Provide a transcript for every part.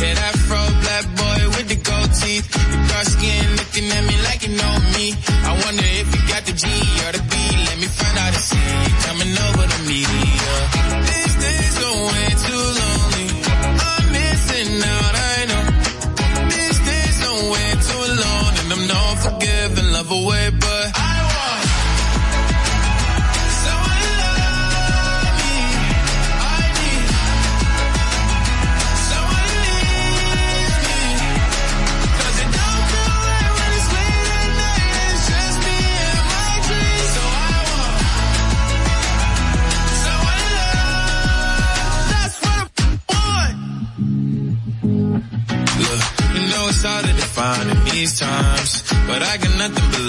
That afro black boy with the gold teeth, the dark skin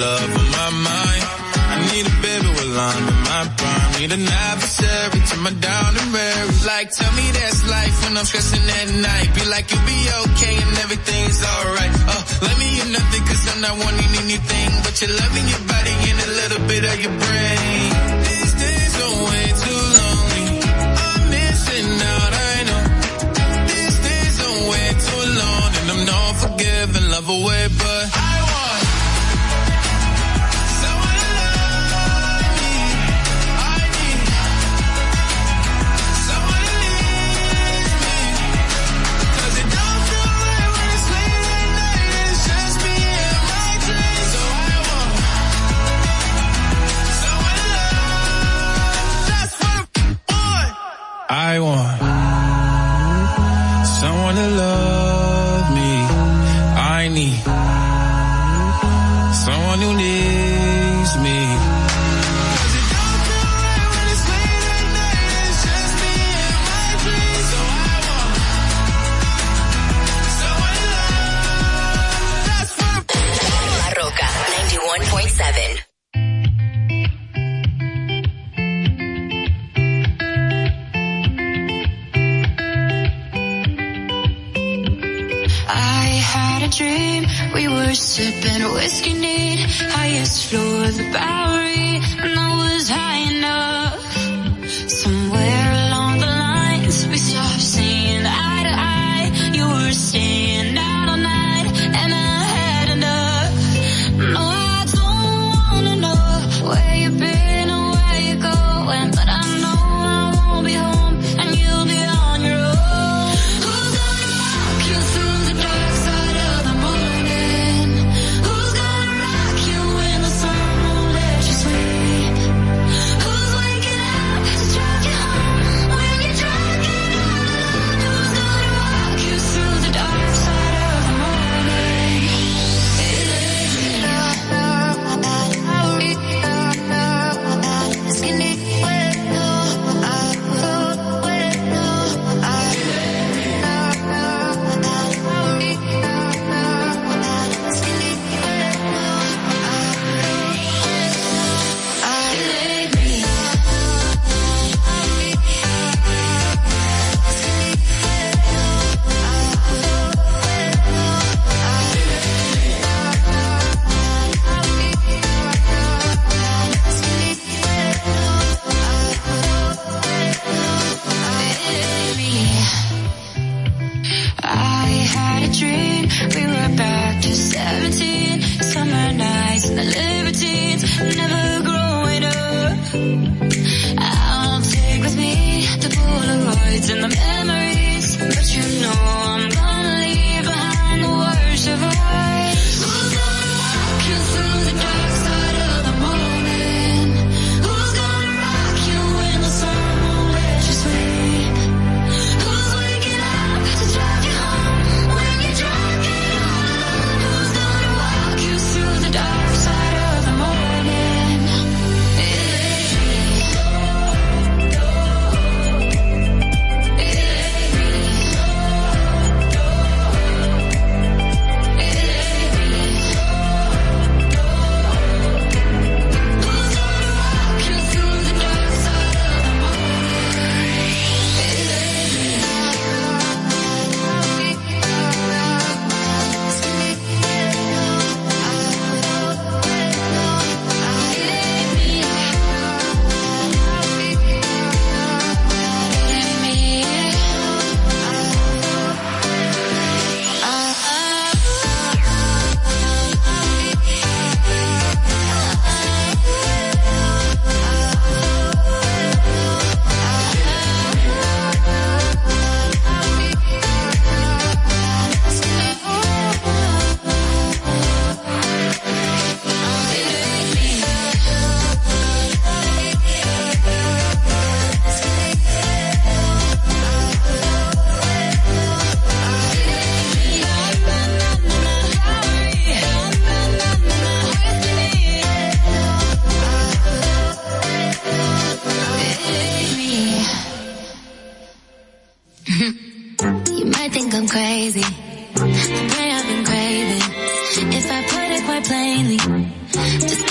love on my mind. I need a baby with I'm in my prime. Need an adversary to my down and rare. Like, tell me that's life when I'm stressing at night. Be like, you'll be okay and everything's alright. Uh, let me in nothing cause I'm not wanting anything. But you're loving your body and a little bit of your brain. These days are way too lonely. I'm missing out, I know. These days are way too long and I'm not forgiving. Love away, but whiskey need highest floor of the Bowery. daily. Just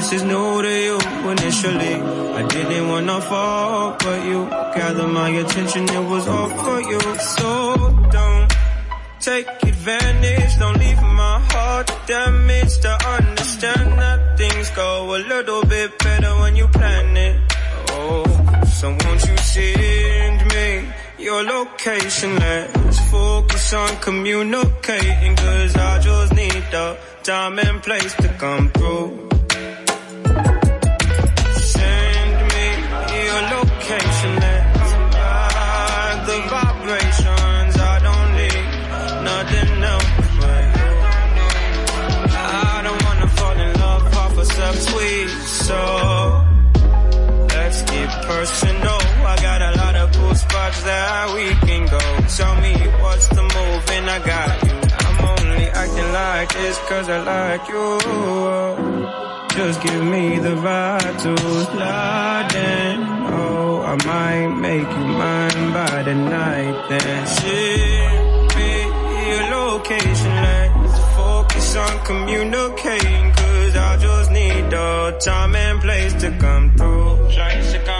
This is new to you initially. I didn't wanna fall, but you gathered my attention. It was all for you. So don't take advantage. Don't leave my heart damaged. to understand that things go a little bit better when you plan it. Oh, so won't you send me your location? Let's focus on communicating. Cause I just need the time and place to come through. personal. I got a lot of cool spots that we can go. Tell me what's the move and I got you. I'm only acting like this cause I like you. Just give me the vibe to slide in. Oh, I might make you mine by the night then. Ship me your location, let's focus on communicating. Cause I just need the time and place to come through. Place to come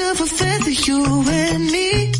to fulfill you and me.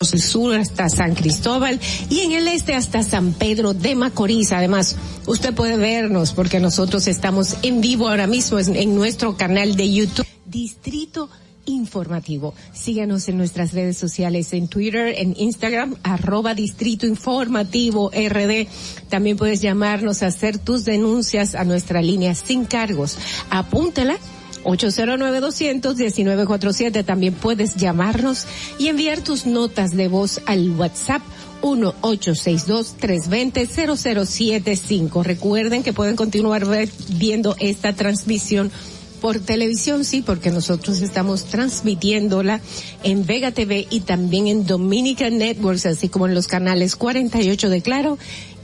El sur hasta San Cristóbal y en el este hasta San Pedro de Macorís. Además, usted puede vernos porque nosotros estamos en vivo ahora mismo en, nuestro canal de YouTube Distrito Informativo. Síganos en nuestras redes sociales en Twitter, en Instagram, arroba Distrito Informativo RD. También puedes llamarnos a hacer tus denuncias a nuestra línea sin cargos. Apúntela 809-200-1947. También puedes llamarnos y enviar tus notas de voz al WhatsApp 1-862-320-0075. Recuerden que pueden continuar viendo esta transmisión por televisión, sí, porque nosotros estamos transmitiéndola en Vega TV y también en Dominica Networks, así como en los canales 48 de Claro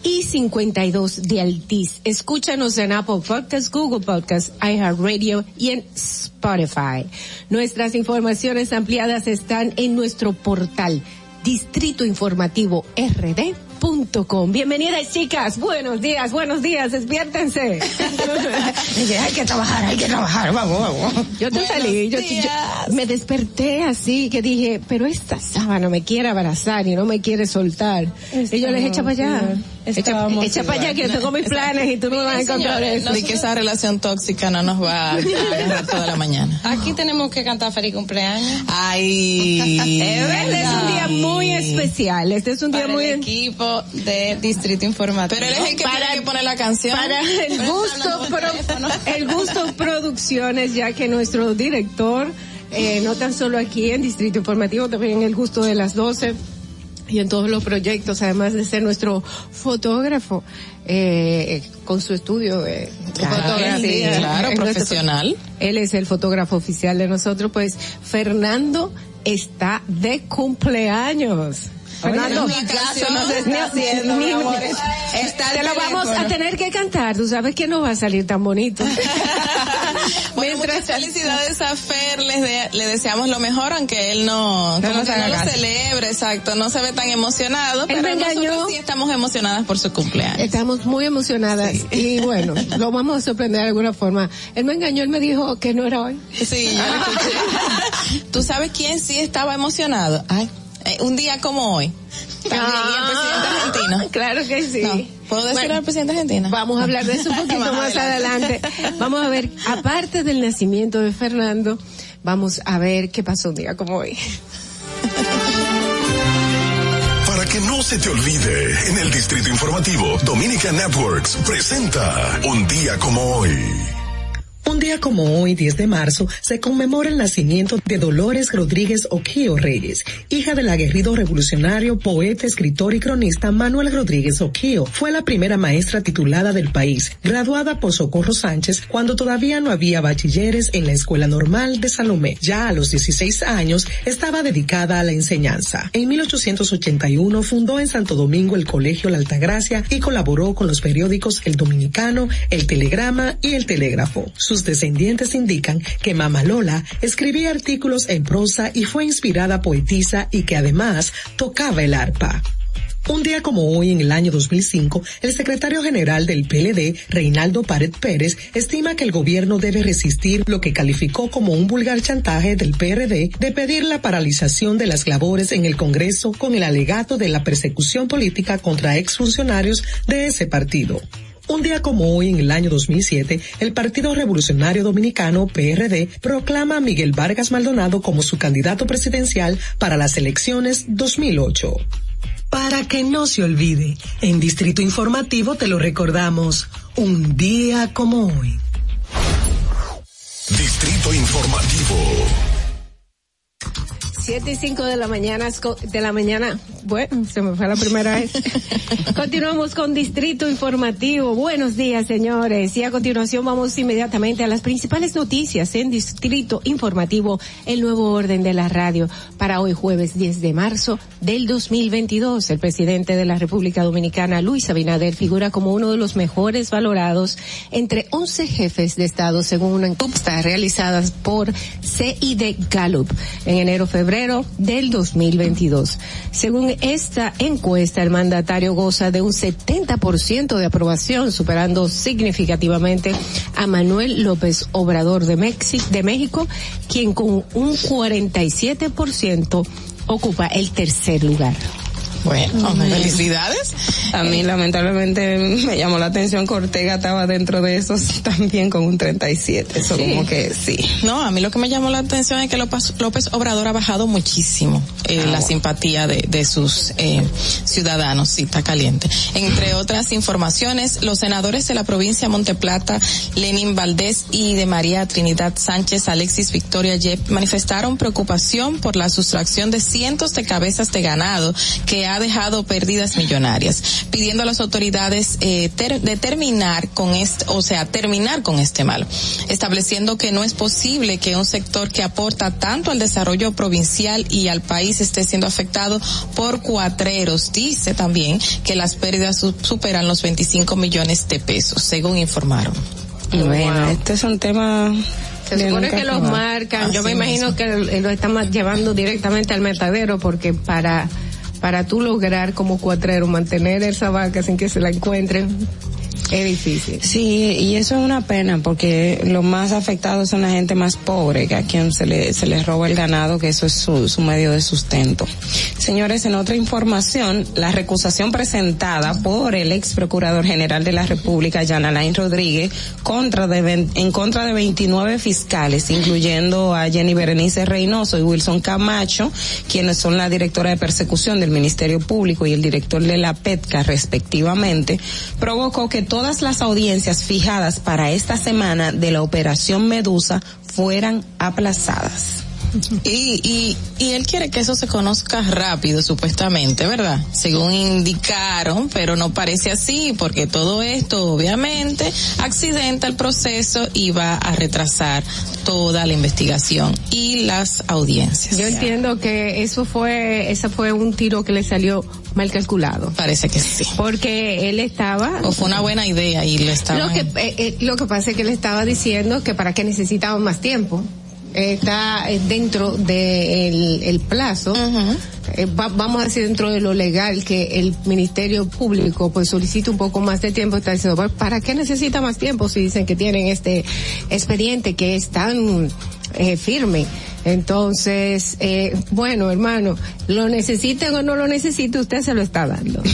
y 52 de Altiz. Escúchanos en Apple Podcasts, Google Podcasts, iHeartRadio y en Spotify. Nuestras informaciones ampliadas están en nuestro portal Distrito Informativo RD.com. Bienvenidas chicas, buenos días, buenos días, despiértense. Dije, hay que trabajar, hay que trabajar, vamos, vamos. Yo te salí, yo, yo me desperté así que dije, pero esta sábana me quiere abrazar y no me quiere soltar. y yo les echa para allá. Estábamos echa para allá que yo tengo mis planes y tú no me vas a encontrar eso. De que esa relación tóxica no nos va a agarrar toda la mañana. Aquí tenemos que cantar feliz cumpleaños. Ay. Este es un día muy especial. Este es un día Para muy el equipo de Distrito Informativo. Pero él es el que para tiene que poner la canción. Para el gusto, pro- el gusto producciones, ya que nuestro director, eh, no tan solo aquí en Distrito Informativo, también en el gusto de las 12 y en todos los proyectos, además de ser nuestro fotógrafo, eh, con su estudio de Fotografía, claro, en nuestro- profesional. él es el fotógrafo oficial de nosotros, pues Fernando está de cumpleaños. Fernando, ni caso nos está haciendo, mi amor. Está te lo vamos a tener que cantar, tú sabes que no va a salir tan bonito. Bueno, muchas felicidades a Fer, les de- le deseamos lo mejor, aunque él no, No como nos que no haga lo celebre, exacto, no se ve tan emocionado, Él pero nosotros sí estamos emocionadas por su cumpleaños. Estamos muy emocionadas y bueno, lo vamos a sorprender de alguna forma. Él me engañó, él me dijo que no era hoy. Sí, yo lo escuché. ¿Tú sabes quién sí estaba emocionado? Ay, eh, un día como hoy. También, y el presidente argentino. Ah, Claro que sí. No, ¿Puedo decir Bueno, al presidente argentino? Vamos a hablar de eso un poquito Más más adelante. adelante. Vamos a ver, aparte del nacimiento de Fernando, vamos a ver qué pasó un día como hoy. Para que no se te olvide, en el Distrito Informativo, Dominica Networks presenta Un día como hoy. Un día como hoy, 10 de marzo, se conmemora el nacimiento de Dolores Rodríguez Oquío Reyes, hija del aguerrido revolucionario, poeta, escritor y cronista Manuel Rodríguez Oquío. Fue la primera maestra titulada del país, graduada por Socorro Sánchez cuando todavía no había bachilleres en la Escuela Normal de Salomé. Ya a los 16 años estaba dedicada a la enseñanza. En 1881 fundó en Santo Domingo el Colegio La Altagracia y colaboró con los periódicos El Dominicano, El Telegrama y El Telégrafo. Descendientes indican que Mama Lola escribía artículos en prosa y fue inspirada poetisa y que además tocaba el arpa. Un día como hoy, en el año 2005, el secretario general del PLD, Reinaldo Pared Pérez, estima que el gobierno debe resistir lo que calificó como un vulgar chantaje del PRD de pedir la paralización de las labores en el Congreso con el alegato de la persecución política contra exfuncionarios de ese partido. Un día como hoy, en el año 2007, el Partido Revolucionario Dominicano, PRD, proclama a Miguel Vargas Maldonado como su candidato presidencial para las elecciones 2008. Para que no se olvide, en Distrito Informativo te lo recordamos, un día como hoy. Distrito Informativo. 7 y 5 de la mañana, de la mañana, bueno, se me fue la primera vez. Continuamos con Distrito Informativo. Buenos días, señores. Y a continuación vamos inmediatamente a las principales noticias en Distrito Informativo, el nuevo orden de la radio para hoy jueves 10 de marzo del 2022. El presidente de la República Dominicana, Luis Abinader, figura como uno de los mejores valorados entre 11 jefes de Estado según una encuesta realizada por CID Gallup en enero-febrero del 2022. Según esta encuesta, el mandatario goza de un 70% de aprobación, superando significativamente a Manuel López Obrador de, de México, quien con un 47% ocupa el tercer lugar. Bueno, felicidades. A mí lamentablemente me llamó la atención que Ortega estaba dentro de esos también con un 37. Eso Sí. como que sí. No, a mí lo que me llamó la atención es que López, López Obrador ha bajado muchísimo eh, la simpatía de, de sus eh, ciudadanos, sí, está caliente. Entre otras informaciones, los senadores de la provincia de Monteplata, Lenín Valdés y de María Trinidad Sánchez, Alexis Victoria Yep, manifestaron preocupación por la sustracción de cientos de cabezas de ganado que ha dejado pérdidas millonarias, pidiendo a las autoridades eh, ter- determinar con este, o sea, terminar con este mal, estableciendo que no es posible que un sector que aporta tanto al desarrollo provincial y al país esté siendo afectado por cuatreros. Dice también que las pérdidas su- superan los 25 millones de pesos, según informaron. Bueno, este es un tema Se de supone que los marcan. Yo me imagino mismo. que lo están llevando directamente al matadero porque para para tú lograr como cuatrero mantener esa vaca sin que se la encuentren es difícil. Sí, y eso es una pena porque los más afectados son la gente más pobre, que a quien se le, se les roba el ganado, que eso es su, su medio de sustento. Señores, en otra información, la recusación presentada por el ex procurador general de la República, Jan Alain Rodríguez, contra de, en contra de 29 fiscales, incluyendo a Jenny Berenice Reynoso y Wilson Camacho, quienes son la directora de persecución del Ministerio Público y el director de la PETCA, respectivamente, provocó que todas las audiencias fijadas para esta semana de la Operación Medusa fueran aplazadas. Y, y, y él quiere que eso se conozca rápido, supuestamente, ¿verdad? Según indicaron, pero no parece así, porque todo esto, obviamente, accidenta el proceso y va a retrasar toda la investigación y las audiencias. Yo entiendo que eso fue ese fue un tiro que le salió mal calculado. Parece que sí. Porque él estaba O fue una buena idea y lo estaba. Lo que, eh, eh, lo que pasa es que le estaba diciendo que para qué necesitaban más tiempo. Está eh, dentro del el plazo, eh, va- vamos a decir dentro de lo legal que el Ministerio Público pues solicita un poco más de tiempo, está diciendo, "Bueno, ¿para qué necesita más tiempo si dicen que tienen este expediente que es tan eh, firme? Entonces, eh, bueno, hermano, lo necesiten o no lo necesite, usted se lo está dando.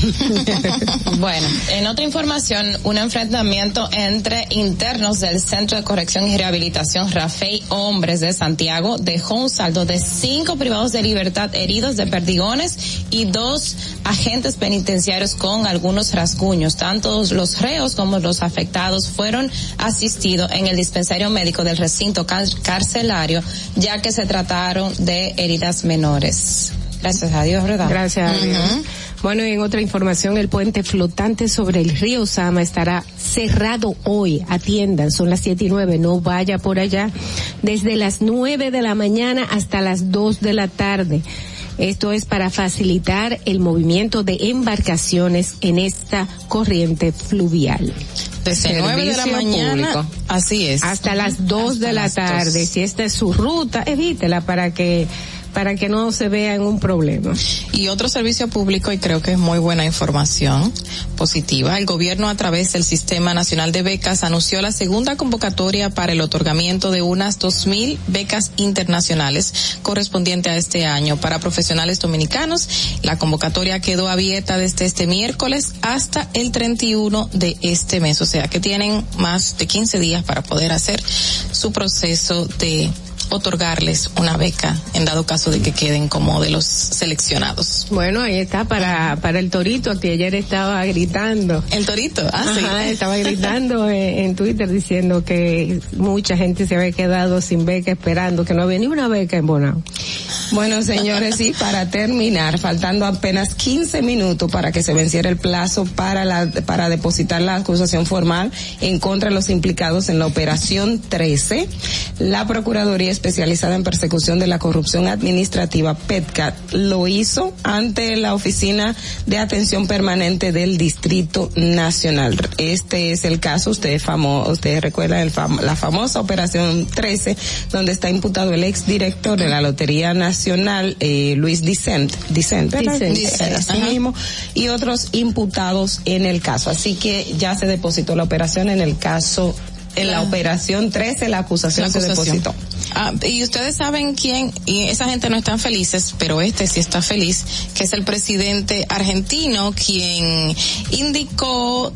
Bueno, en otra información, un enfrentamiento entre internos del Centro de Corrección y Rehabilitación Rafael Hombres de Santiago dejó un saldo de cinco privados de libertad heridos de perdigones y dos agentes penitenciarios con algunos rasguños. Tanto los reos como los afectados fueron asistidos en el dispensario médico del recinto car- carcelario, ya que se trataron de heridas menores. Gracias a Dios, ¿verdad? Gracias a Dios. Bueno, y en otra información, el puente flotante sobre el río Sama estará cerrado hoy. Atiendan, son las siete y nueve, no vaya por allá. Desde las nueve de la mañana hasta las dos de la tarde. Esto es para facilitar el movimiento de embarcaciones en esta corriente fluvial. Desde nueve de la mañana, así es. Hasta las dos de la tarde. Si esta es su ruta, evítela para que para que no se vea en un problema. Y otro servicio público, y creo que es muy buena información positiva, el gobierno a través del Sistema Nacional de Becas anunció la segunda convocatoria para el otorgamiento de unas 2.000 becas internacionales correspondiente a este año para profesionales dominicanos. La convocatoria quedó abierta desde este miércoles hasta el 31 de este mes, o sea que tienen más de 15 días para poder hacer su proceso de otorgarles una beca en dado caso de que queden como de los seleccionados. Bueno, ahí está para, para el torito, que ayer estaba gritando. El torito, ah, sí. Ajá, estaba gritando en, en Twitter diciendo que mucha gente se había quedado sin beca esperando, que no había ni una beca en Bonao. Bueno, señores, y para terminar, faltando apenas 15 minutos para que se venciera el plazo para la, para depositar la acusación formal en contra de los implicados en la operación 13, la Procuraduría especializada en persecución de la corrupción administrativa, PETCAT, lo hizo ante la Oficina de Atención Permanente del Distrito Nacional. Este es el caso, ustedes famo, ustedes recuerdan el fam, la famosa operación 13, donde está imputado el ex director de la Lotería Nacional eh, Luis Dicent, Dicent, ¿verdad? Dicent. Eh, así mismo, y otros imputados en el caso. Así que ya se depositó la operación en el caso, en la operación 13 la acusación, La se acusación. depositó. Ah, y ustedes saben quién, y esa gente no están felices, pero este sí está feliz, que es el presidente argentino quien indicó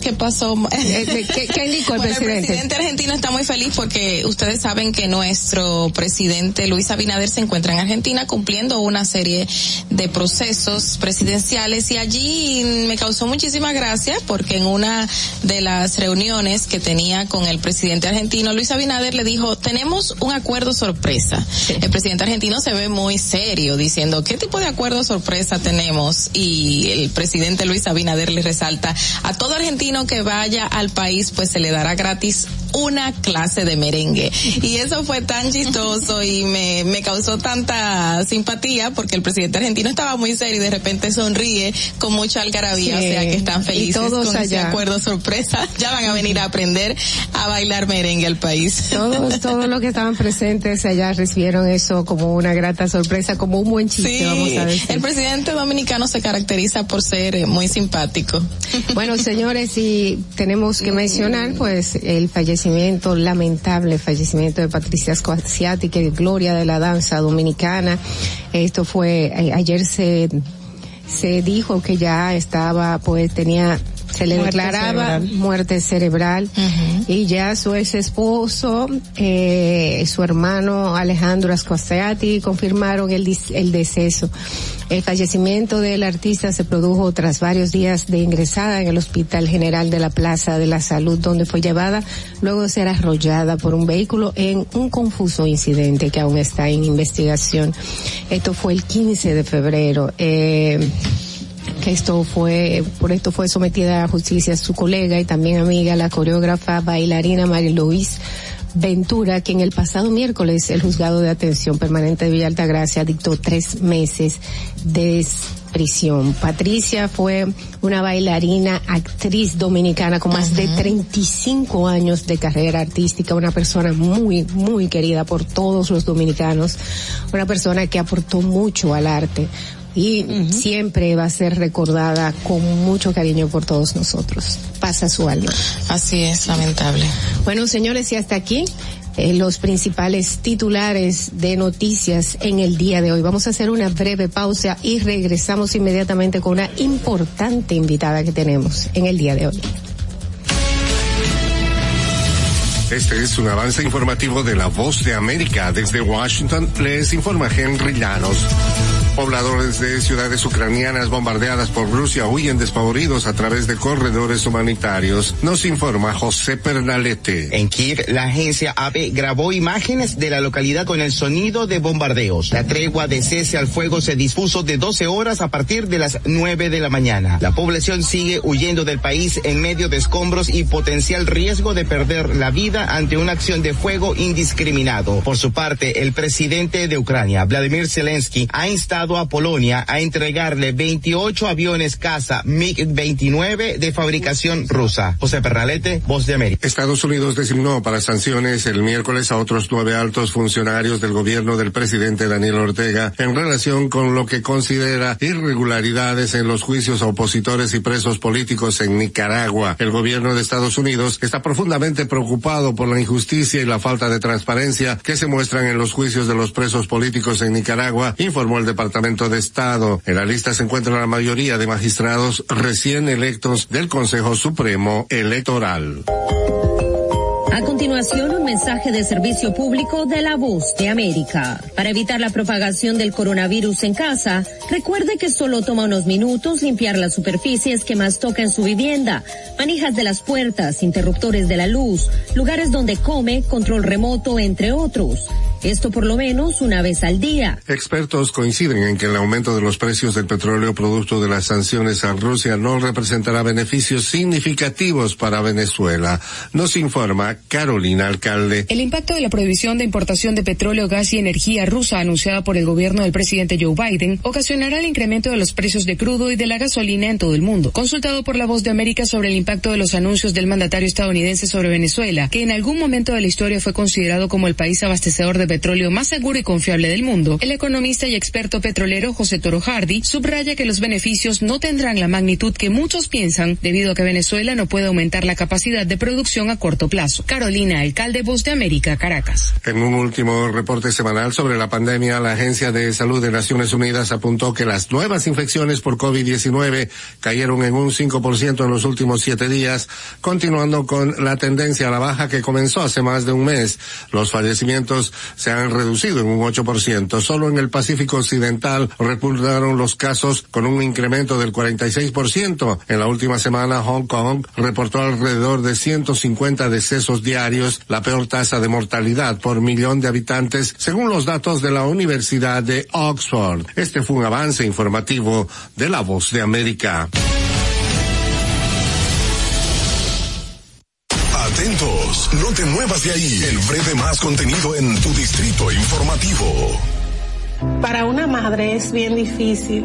¿Qué pasó? ¿Qué, qué indicó el Bueno, presidente? El presidente argentino está muy feliz porque ustedes saben que nuestro presidente Luis Abinader se encuentra en Argentina cumpliendo una serie de procesos presidenciales y allí me causó muchísima gracia porque en una de las reuniones que tenía con el presidente argentino, Luis Abinader le dijo, tenemos un acuerdo sorpresa. El presidente argentino se ve muy serio diciendo, ¿qué tipo de acuerdo sorpresa tenemos? Y el presidente Luis Abinader le resalta, a todo argentino que vaya al país pues se le dará gratis una clase de merengue. Y eso fue tan chistoso y me, me causó tanta simpatía porque el presidente argentino estaba muy serio y de repente sonríe con mucha algarabía, Sí. o sea que están Y felices todos con ese acuerdo sorpresa. Ya van a venir a aprender a bailar merengue al país. Todos, todos los que estaban presentes allá recibieron eso como una grata sorpresa, como un buen chiste, Sí, vamos a decir. el presidente dominicano se caracteriza por ser eh, muy simpático. Bueno, señores, y tenemos que mencionar, pues, el fallecimiento, lamentable fallecimiento de Patricia que es gloria de la danza dominicana. Esto fue, eh, ayer se, se dijo que ya estaba, pues, tenía, se le Muerte declaraba cerebral. muerte cerebral y ya su ex esposo, eh, su hermano Alejandro Ascoceati confirmaron el, el deceso. El fallecimiento del artista se produjo tras varios días de ingresada en el Hospital General de la Plaza de la Salud, donde fue llevada luego de ser arrollada por un vehículo en un confuso incidente que aún está en investigación. Esto fue el 15 de febrero. Eh, esto fue, por esto fue sometida a justicia su colega y también amiga, la coreógrafa bailarina María Luis Ventura, que en el pasado miércoles el juzgado de atención permanente de Villa Altagracia dictó tres meses de prisión. Patricia fue una bailarina, actriz dominicana con más de 35 años de carrera artística, una persona muy, muy querida por todos los dominicanos, una persona que aportó mucho al arte y siempre va a ser recordada con mucho cariño por todos nosotros. Pasa su alma. Así es, lamentable. Bueno, señores, y hasta aquí eh, los principales titulares de noticias en el día de hoy. Vamos a hacer una breve pausa y regresamos inmediatamente con una importante invitada que tenemos en el día de hoy. Este es un avance informativo de La Voz de América. Desde Washington les informa Henry Llanos. Pobladores de ciudades ucranianas bombardeadas por Rusia huyen despavoridos a través de corredores humanitarios. Nos informa José Pernalete. En Kiev, la agencia AP grabó imágenes de la localidad con el sonido de bombardeos. La tregua de cese al fuego se dispuso de 12 horas a partir de las 9 de la mañana. La población sigue huyendo del país en medio de escombros y potencial riesgo de perder la vida ante una acción de fuego indiscriminado. Por su parte, el presidente de Ucrania, Vladimir Zelensky, ha instado a Polonia a entregarle 28 aviones caza MiG-29 de fabricación rusa. José Perralete, Voz de América. Estados Unidos designó para sanciones el miércoles a otros nueve altos funcionarios del gobierno del presidente Daniel Ortega en relación con lo que considera irregularidades en los juicios a opositores y presos políticos en Nicaragua. El gobierno de Estados Unidos está profundamente preocupado por la injusticia y la falta de transparencia que se muestran en los juicios de los presos políticos en Nicaragua, informó el Departamento de Estado. En la lista se encuentra la mayoría de magistrados recién electos del Consejo Supremo Electoral. A continuación, un mensaje de servicio público de la voz de América. Para evitar la propagación del coronavirus en casa, recuerde que solo toma unos minutos limpiar las superficies que más toca en su vivienda, manijas de las puertas, interruptores de la luz, lugares donde come, control remoto, entre otros. Esto por lo menos una vez al día. Expertos coinciden en que el aumento de los precios del petróleo producto de las sanciones a Rusia no representará beneficios significativos para Venezuela. Nos informa Carolina Alcalde. El impacto de la prohibición de importación de petróleo, gas y energía rusa anunciada por el gobierno del presidente Joe Biden ocasionará el incremento de los precios de crudo y de la gasolina en todo el mundo. Consultado por la Voz de América sobre el impacto de los anuncios del mandatario estadounidense sobre Venezuela, que en algún momento de la historia fue considerado como el país abastecedor de petróleo más seguro y confiable del mundo, el economista y experto petrolero José Toro Hardy subraya que los beneficios no tendrán la magnitud que muchos piensan debido a que Venezuela no puede aumentar la capacidad de producción a corto plazo. Carolina, alcalde Voz de América, Caracas. En un último reporte semanal sobre la pandemia, la Agencia de Salud de Naciones Unidas apuntó que las nuevas infecciones por COVID-19 cayeron en un 5% en los últimos siete días, continuando con la tendencia a la baja que comenzó hace más de un mes. Los fallecimientos se han reducido en un 8%. Solo en el Pacífico Occidental repuntaron los casos con un incremento del 46%. En la última semana, Hong Kong reportó alrededor de 150 decesos diarios, la peor tasa de mortalidad por millón de habitantes, según los datos de la Universidad de Oxford. Este fue un avance informativo de La Voz de América. Atentos, no te muevas de ahí. El breve más contenido en tu distrito informativo. Para una madre es bien difícil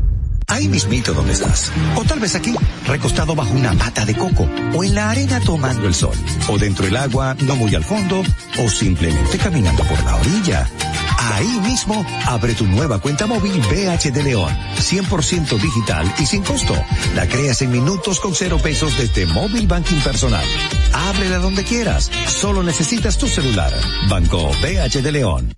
Ahí mismito donde estás. O tal vez aquí, recostado bajo una mata de coco. O en la arena tomando el sol. O dentro del agua, no muy al fondo. O simplemente caminando por la orilla. Ahí mismo, abre tu nueva cuenta móvil BH de León. 100% digital y sin costo. La creas en minutos con cero pesos desde Móvil Banking Personal. Ábrela donde quieras. Solo necesitas tu celular. Banco BH de León.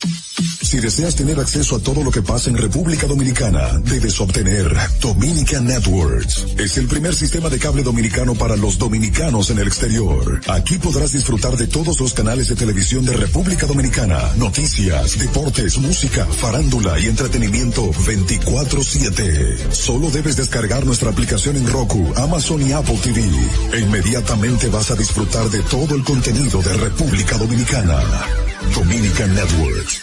Si deseas tener acceso a todo lo que pasa en República Dominicana, debes obtener Dominican Networks. Es el primer sistema de cable dominicano para los dominicanos en el exterior. Aquí podrás disfrutar de todos los canales de televisión de República Dominicana, noticias, deportes, música, farándula y entretenimiento 24/7. Solo debes descargar nuestra aplicación en Roku, Amazon y Apple TV. E inmediatamente vas a disfrutar de todo el contenido de República Dominicana. Dominican Networks.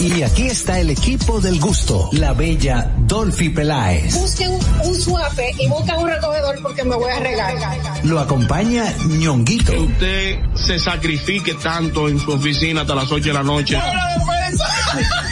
Y, y aquí está el equipo del gusto, la bella Dolphy Peláez. Busquen un suape y busquen un recogedor porque me voy a regar. Lo acompaña ñonguito. Que usted se sacrifique tanto en su oficina hasta las 8 de la noche.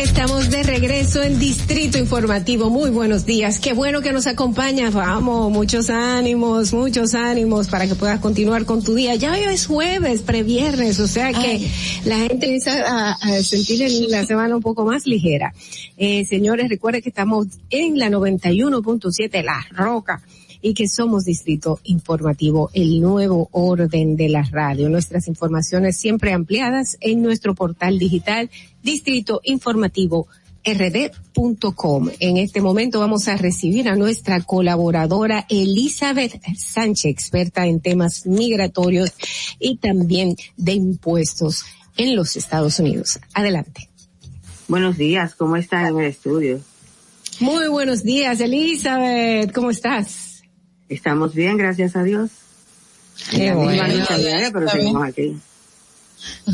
Estamos de regreso en Distrito Informativo. Muy buenos días. Qué bueno que nos acompaña. Vamos, muchos ánimos, muchos ánimos para que puedas continuar con tu día. Ya hoy es jueves, previernes, o sea que Ay. la gente empieza a, a, sentir la semana un poco más ligera. Eh, señores, recuerden que estamos en la 91.7 La Roca y que somos Distrito Informativo, el nuevo orden de la radio. Nuestras informaciones siempre ampliadas en nuestro portal digital Distrito Informativo rd.com. En este momento vamos a recibir a nuestra colaboradora Elizabeth Sánchez, experta en temas migratorios y también de impuestos en los Estados Unidos. Adelante. Buenos días, ¿cómo está en el estudio? Muy buenos días, Elizabeth, ¿cómo estás? Estamos bien, gracias a Dios. Qué bueno. pero seguimos aquí.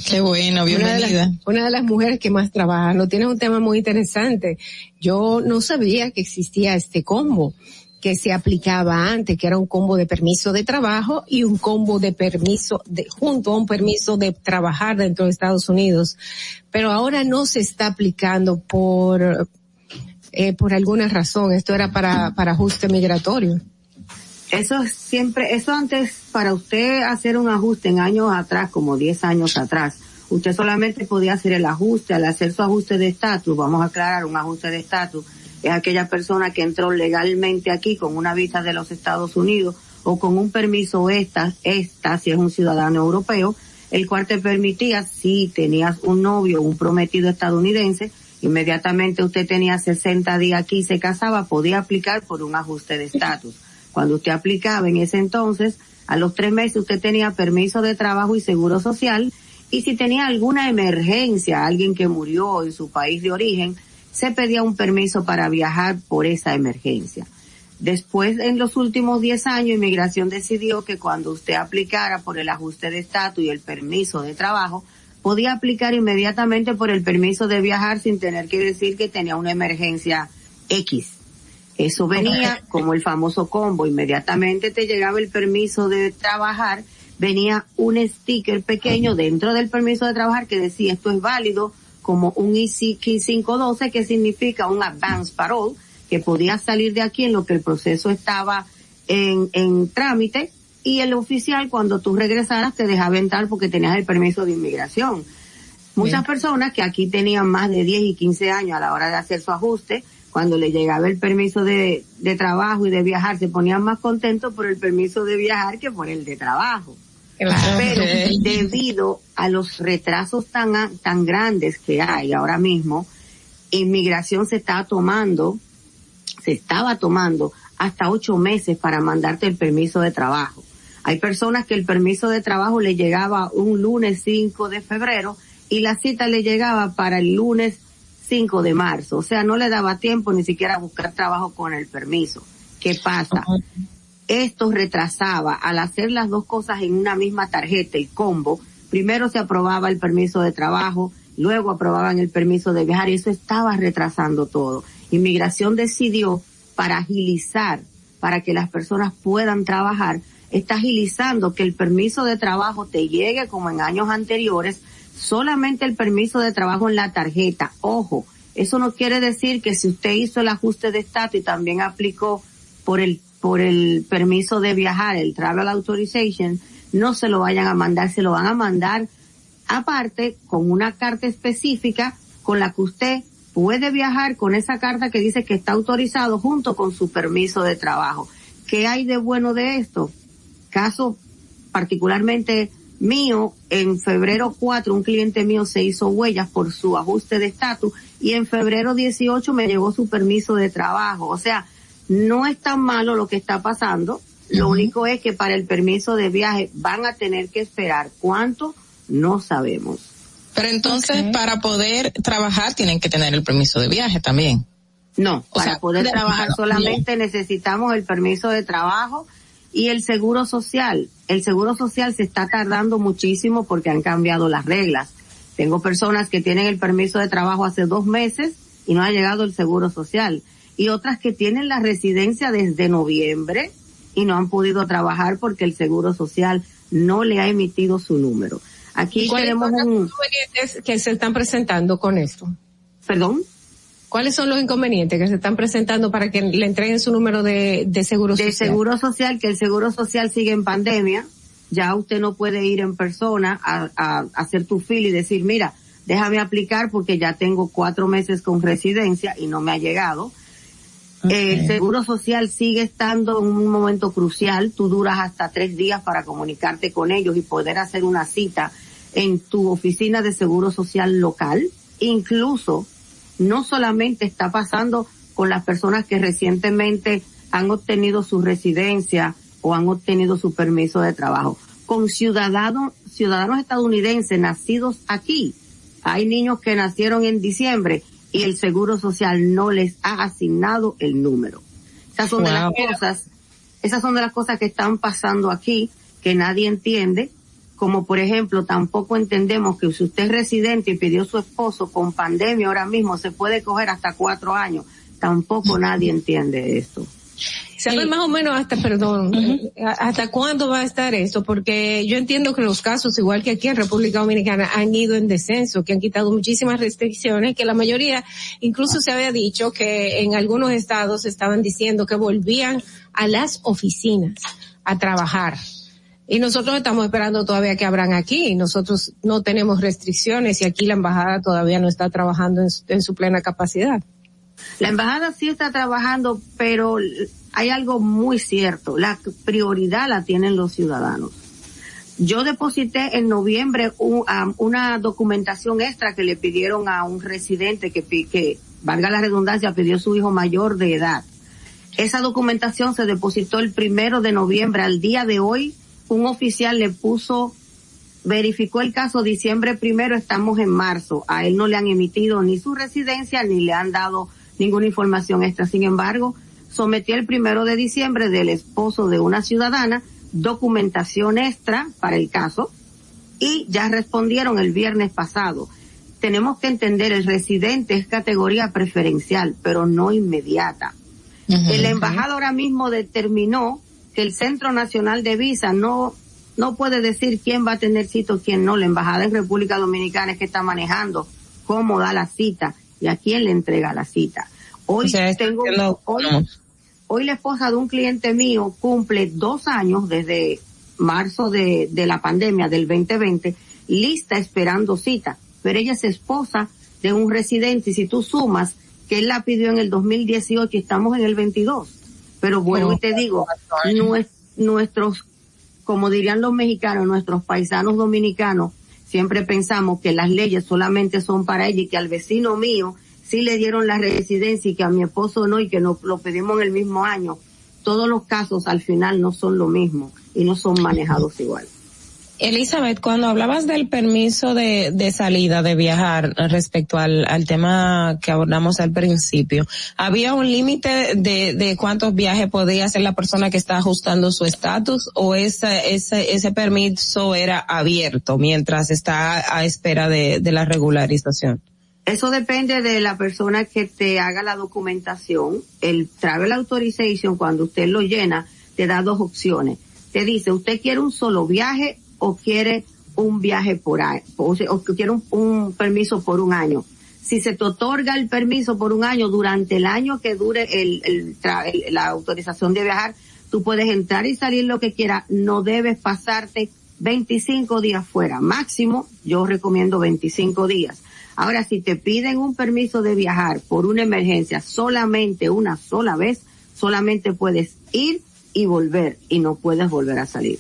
Qué bueno, bienvenida. Una de, las, una de las mujeres que más trabaja. No tiene un tema muy interesante. Yo no sabía que existía este combo que se aplicaba antes, que era un combo de permiso de trabajo y un combo de permiso de, junto a un permiso de trabajar dentro de Estados Unidos. Pero ahora no se está aplicando por, eh, por alguna razón. Esto era para, para ajuste migratorio. Eso siempre, eso antes, para usted hacer un ajuste en años atrás, como 10 años atrás, usted solamente podía hacer el ajuste, al hacer su ajuste de estatus, vamos a aclarar, un ajuste de estatus, es aquella persona que entró legalmente aquí con una visa de los Estados Unidos o con un permiso esta, esta, si es un ciudadano europeo, el cual te permitía, si tenías un novio, un prometido estadounidense, inmediatamente usted tenía 60 días aquí y se casaba, podía aplicar por un ajuste de estatus cuando usted aplicaba en ese entonces, a los tres meses usted tenía permiso de trabajo y seguro social, y si tenía alguna emergencia, alguien que murió en su país de origen, se pedía un permiso para viajar por esa emergencia. Después, en los últimos 10 años, Inmigración decidió que cuando usted aplicara por el ajuste de estatus y el permiso de trabajo, podía aplicar inmediatamente por el permiso de viajar sin tener que decir que tenía una emergencia X. Eso venía como el famoso combo. Inmediatamente te llegaba el permiso de trabajar, venía un sticker pequeño dentro del permiso de trabajar que decía esto es válido como un EC 512 que significa un advance parole que podía salir de aquí en lo que el proceso estaba en, en trámite y el oficial cuando tú regresaras te dejaba entrar porque tenías el permiso de inmigración. Muchas Bien. personas que aquí tenían más de 10 y 15 años a la hora de hacer su ajuste, cuando le llegaba el permiso de, de, trabajo y de viajar, se ponían más contentos por el permiso de viajar que por el de trabajo. Claro. Pero debido a los retrasos tan, tan grandes que hay ahora mismo, inmigración se está tomando, se estaba tomando hasta ocho meses para mandarte el permiso de trabajo. Hay personas que el permiso de trabajo le llegaba un lunes 5 de febrero y la cita le llegaba para el lunes 5 de marzo. O sea, no le daba tiempo ni siquiera a buscar trabajo con el permiso. ¿Qué pasa? Uh -huh. Esto retrasaba al hacer las dos cosas en una misma tarjeta, el combo. Primero se aprobaba el permiso de trabajo, luego aprobaban el permiso de viajar y eso estaba retrasando todo. Inmigración decidió para agilizar, para que las personas puedan trabajar, está agilizando que el permiso de trabajo te llegue como en años anteriores, solamente el permiso de trabajo en la tarjeta. Ojo, eso no quiere decir que si usted hizo el ajuste de estatus y también aplicó por el por el permiso de viajar, el travel authorization, no se lo vayan a mandar, se lo van a mandar aparte con una carta específica con la que usted puede viajar con esa carta que dice que está autorizado junto con su permiso de trabajo. ¿Qué hay de bueno de esto? Caso particularmente mío, en febrero 4 un cliente mío se hizo huellas por su ajuste de estatus y en febrero 18 me llegó su permiso de trabajo. O sea, no es tan malo lo que está pasando. Lo único es que para el permiso de viaje van a tener que esperar. ¿Cuánto? No sabemos. Pero entonces, para poder trabajar, tienen que tener el permiso de viaje también. No, para poder trabajar solamente necesitamos el permiso de trabajo y el seguro social. El seguro social se está tardando muchísimo porque han cambiado las reglas. Tengo personas que tienen el permiso de trabajo hace dos meses y no ha llegado el seguro social. Y otras que tienen la residencia desde noviembre y no han podido trabajar porque el seguro social no le ha emitido su número. Aquí tenemos un... que se están presentando con esto? ¿Perdón? ¿Cuáles son los inconvenientes que se están presentando para que le entreguen su número de, de seguro social? De seguro social, que el seguro social sigue en pandemia. Ya usted no puede ir en persona a, a, hacer tu fil y decir, mira, déjame aplicar porque ya tengo cuatro meses con residencia y no me ha llegado. El seguro social sigue estando en un momento crucial. Tú duras hasta tres días para comunicarte con ellos y poder hacer una cita en tu oficina de seguro social local. Incluso, no solamente está pasando con las personas que recientemente han obtenido su residencia o han obtenido su permiso de trabajo. Con ciudadanos, ciudadanos estadounidenses nacidos aquí. Hay niños que nacieron en diciembre y el seguro social no les ha asignado el número. Esas son de las cosas, esas son de las cosas que están pasando aquí que nadie entiende como por ejemplo tampoco entendemos que si usted es residente y pidió su esposo con pandemia ahora mismo se puede coger hasta cuatro años, tampoco nadie entiende esto. ¿Sabe más o menos hasta, perdón, hasta cuándo va a estar esto? Porque yo entiendo que los casos, igual que aquí en República Dominicana, han ido en descenso, que han quitado muchísimas restricciones, que la mayoría, incluso se había dicho que en algunos estados estaban diciendo que volvían a las oficinas a trabajar y nosotros estamos esperando todavía que abran aquí. Nosotros no tenemos restricciones y aquí la embajada todavía no está trabajando en su, plena capacidad. La embajada sí está trabajando, pero hay algo muy cierto. La prioridad la tienen los ciudadanos. Yo deposité en noviembre una documentación extra que le pidieron a un residente que, que, valga la redundancia, pidió su hijo mayor de edad. Esa documentación se depositó el primero de noviembre. Al día de hoy un oficial le puso, verificó el caso diciembre primero, estamos en marzo. A él no le han emitido ni su residencia ni le han dado ninguna información extra. Sin embargo, sometió el primero de diciembre del esposo de una ciudadana documentación extra para el caso y ya respondieron el viernes pasado. Tenemos que entender, el residente es categoría preferencial, pero no inmediata. el embajador ahora mismo determinó que el Centro Nacional de Visa no no puede decir quién va a tener cita o quién no. La embajada en República Dominicana es que está manejando cómo da la cita y a quién le entrega la cita. Hoy tengo, hoy, hoy la esposa de un cliente mío cumple dos años desde marzo de, de la pandemia del 2020, lista esperando cita, pero ella es esposa de un residente y si tú sumas que él la pidió en el 2018 y estamos en el 22 pero bueno, y te digo, nuestros, como dirían los mexicanos, nuestros paisanos dominicanos, siempre pensamos que las leyes solamente son para ellos y que al vecino mío sí le dieron la residencia y que a mi esposo no y que no lo pedimos en el mismo año. Todos los casos al final no son lo mismo y no son manejados igual. Elizabeth, cuando hablabas del permiso de, salida, de viajar, respecto al, tema que abordamos al principio, ¿había un límite de, cuántos viajes podía hacer la persona que está ajustando su estatus o ese, ese, ese permiso era abierto mientras está a espera de, de la regularización? Eso depende de la persona que te haga la documentación. El Travel Authorization, cuando usted lo llena, te da dos opciones. Te dice, ¿usted quiere un solo viaje o quiere un viaje por año? O, quiere un, permiso por un año. Si se te otorga el permiso por un año, durante el año que dure el, el- la autorización de viajar, tú puedes entrar y salir lo que quieras. No debes pasarte 25 días fuera. Máximo, yo recomiendo 25 días. Ahora, si te piden un permiso de viajar por una emergencia solamente una sola vez, solamente puedes ir y volver y no puedes volver a salir.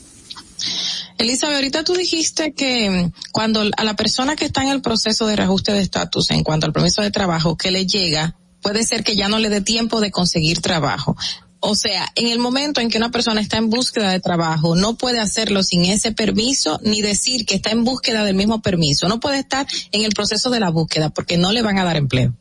Elizabeth, ahorita tú dijiste que mm, cuando a la persona que está en el proceso de reajuste de estatus en cuanto al permiso de trabajo que le llega, puede ser que ya no le dé tiempo de conseguir trabajo. O sea, en el momento en que una persona está en búsqueda de trabajo, no puede hacerlo sin ese permiso ni decir que está en búsqueda del mismo permiso. No puede estar en el proceso de la búsqueda porque no le van a dar empleo.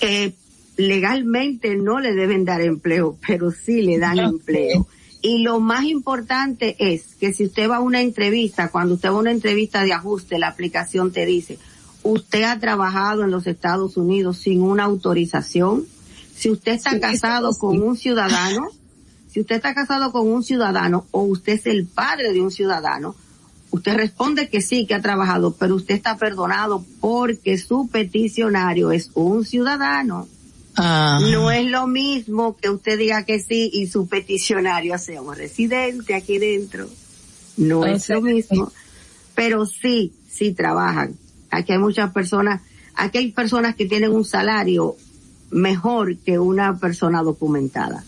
Eh, legalmente no le deben dar empleo, pero sí le dan empleo. Y lo más importante es que si usted va a una entrevista, cuando usted va a una entrevista de ajuste, la aplicación te dice, usted ha trabajado en los Estados Unidos sin una autorización. Si usted está Sí, casado sí. con un ciudadano, si usted está casado con un ciudadano o usted es el padre de un ciudadano, usted responde que sí, que ha trabajado, pero usted está perdonado porque su peticionario es un ciudadano. Ah. No es lo mismo que usted diga que sí y su peticionario sea un residente aquí dentro. No es lo mismo. Pero sí, sí trabajan. Aquí hay muchas personas, aquí hay personas que tienen un salario mejor que una persona documentada.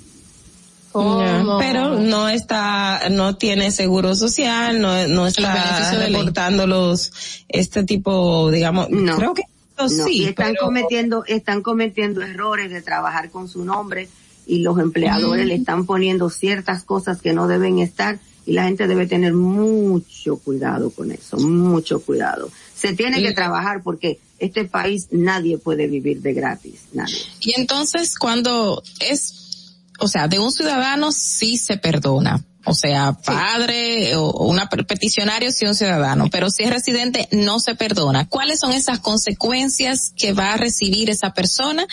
Pero no está, no tiene seguro social, no, no está beneficios de ley. reportando los, este tipo, digamos, No. creo que No, sí, y están pero- cometiendo, están cometiendo errores de trabajar con su nombre y los empleadores le están poniendo ciertas cosas que no deben estar y la gente debe tener mucho cuidado con eso, mucho cuidado. Se tiene que trabajar porque este país nadie puede vivir de gratis, nadie. Y entonces cuando es, o sea, de un ciudadano sí se perdona. O sea, padre o o una peticionario sí un ciudadano, pero si es residente no se perdona. ¿Cuáles son esas consecuencias que va a recibir esa persona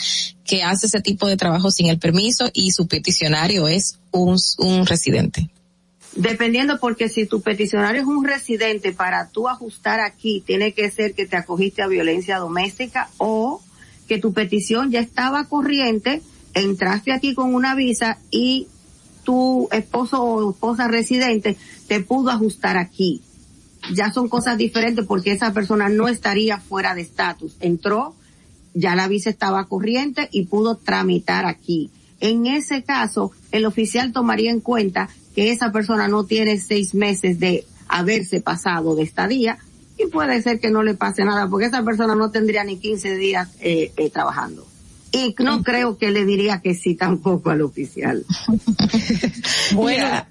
que hace ese tipo de trabajo sin el permiso y su peticionario es un, un residente? Dependiendo porque si tu peticionario es un residente para tú ajustar aquí, tiene que ser que te acogiste a violencia doméstica o que tu petición ya estaba corriente, entraste aquí con una visa y tu esposo o esposa residente te pudo ajustar aquí. Ya son cosas diferentes porque esa persona no estaría fuera de estatus. Entró, ya la visa estaba corriente y pudo tramitar aquí. En ese caso, el oficial tomaría en cuenta que esa persona no tiene seis meses de haberse pasado de estadía y puede ser que no le pase nada porque esa persona no tendría ni 15 días eh, eh, trabajando. Y no creo que le diría que sí tampoco al oficial. Bueno,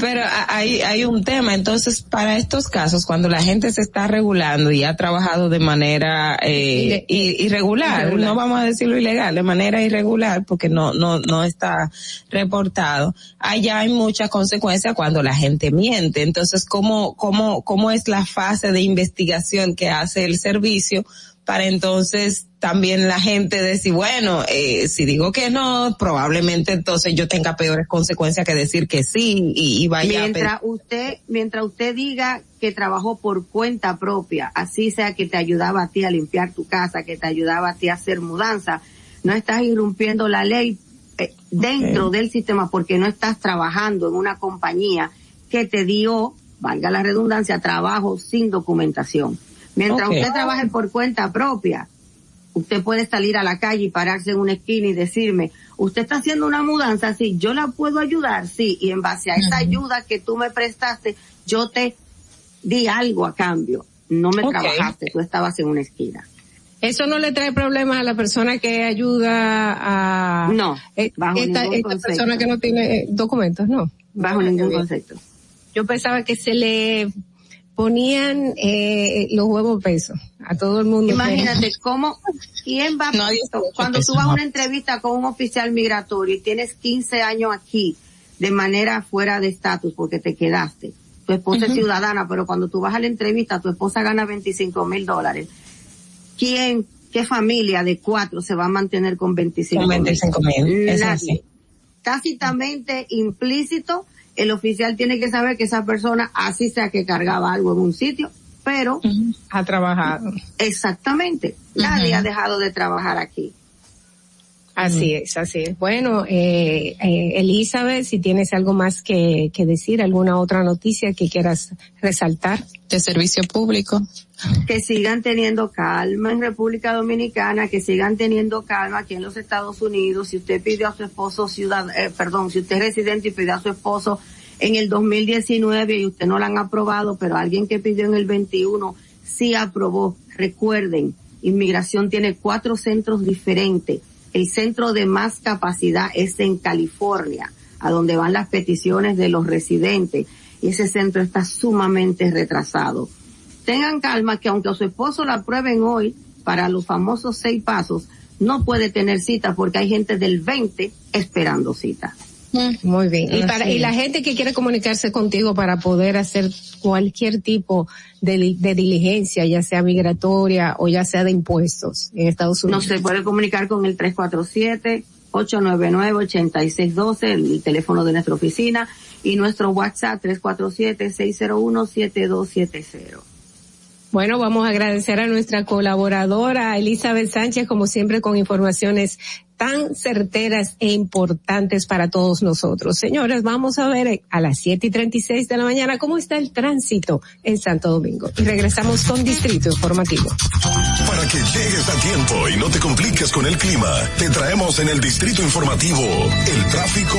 pero a- hay, hay un tema, entonces para estos casos, cuando la gente se está regulando y ha trabajado de manera eh, i- irregular, Irregular. no vamos a decirlo ilegal, de manera irregular, porque no, no, no está reportado, allá hay muchas consecuencias cuando la gente miente. Entonces, ¿cómo, cómo, cómo es la fase de investigación que hace el servicio para entonces también la gente decir, bueno, eh, si digo que no, probablemente entonces yo tenga peores consecuencias que decir que sí y, y vaya a mientras usted mientras usted diga que trabajó por cuenta propia así sea que te ayudaba a ti a limpiar tu casa que te ayudaba a ti a hacer mudanza no estás irrumpiendo la ley eh, dentro del sistema porque no estás trabajando en una compañía que te dio valga la redundancia trabajo sin documentación mientras usted trabaje por cuenta propia usted puede salir a la calle y pararse en una esquina y decirme, usted está haciendo una mudanza, sí, yo la puedo ayudar, sí, y en base a esa ayuda que tú me prestaste, yo te di algo a cambio. No me trabajaste, tú estabas en una esquina. Eso no le trae problemas a la persona que ayuda a... No, eh, bajo esta, ningún esta persona que no tiene eh, documentos, no. Bajo ningún concepto. Yo pensaba que se le ponían eh, los huevos pesos a todo el mundo. Imagínate cómo, quién va, cuando tú vas a una entrevista con un oficial migratorio y tienes 15 años aquí de manera fuera de estatus porque te quedaste, tu esposa es ciudadana, pero cuando tú vas a la entrevista tu esposa gana 25 mil dólares, ¿quién, qué familia de cuatro se va a mantener con 25 Con 25 mil, es Nadie. así. Tácitamente implícito, el oficial tiene que saber que esa persona, así sea que cargaba algo en un sitio, pero ha trabajado. Exactamente. Nadie ha dejado de trabajar aquí. Así es, así es. Bueno, eh, eh, Elizabeth, si tienes algo más que, que decir, alguna otra noticia que quieras resaltar. De servicio público. que sigan teniendo calma en República Dominicana, que sigan teniendo calma aquí en los Estados Unidos. Si usted pidió a su esposo ciudad, eh, perdón, si usted es residente y pidió a su esposo en el 2019 y usted no la han aprobado, pero alguien que pidió en el 21 sí aprobó. Recuerden, inmigración tiene cuatro centros diferentes. El centro de más capacidad es en California, a donde van las peticiones de los residentes. Y ese centro está sumamente retrasado tengan calma que aunque a su esposo la aprueben hoy para los famosos seis pasos, no puede tener cita porque hay gente del 20 esperando cita. Muy bien. Y, para, y la gente que quiere comunicarse contigo para poder hacer cualquier tipo de, de diligencia, ya sea migratoria o ya sea de impuestos en Estados No Unidos. se puede comunicar con el 347-899-8612, el teléfono de nuestra oficina, y nuestro WhatsApp 347-601-7270. Bueno, vamos a agradecer a nuestra colaboradora Elizabeth Sánchez, como siempre, con informaciones tan certeras e importantes para todos nosotros. Señores, vamos a ver eh, a las 7 y 36 de la mañana cómo está el tránsito en Santo Domingo. Y regresamos con Distrito Informativo. Para que llegues a tiempo y no te compliques con el clima, te traemos en el Distrito Informativo el tráfico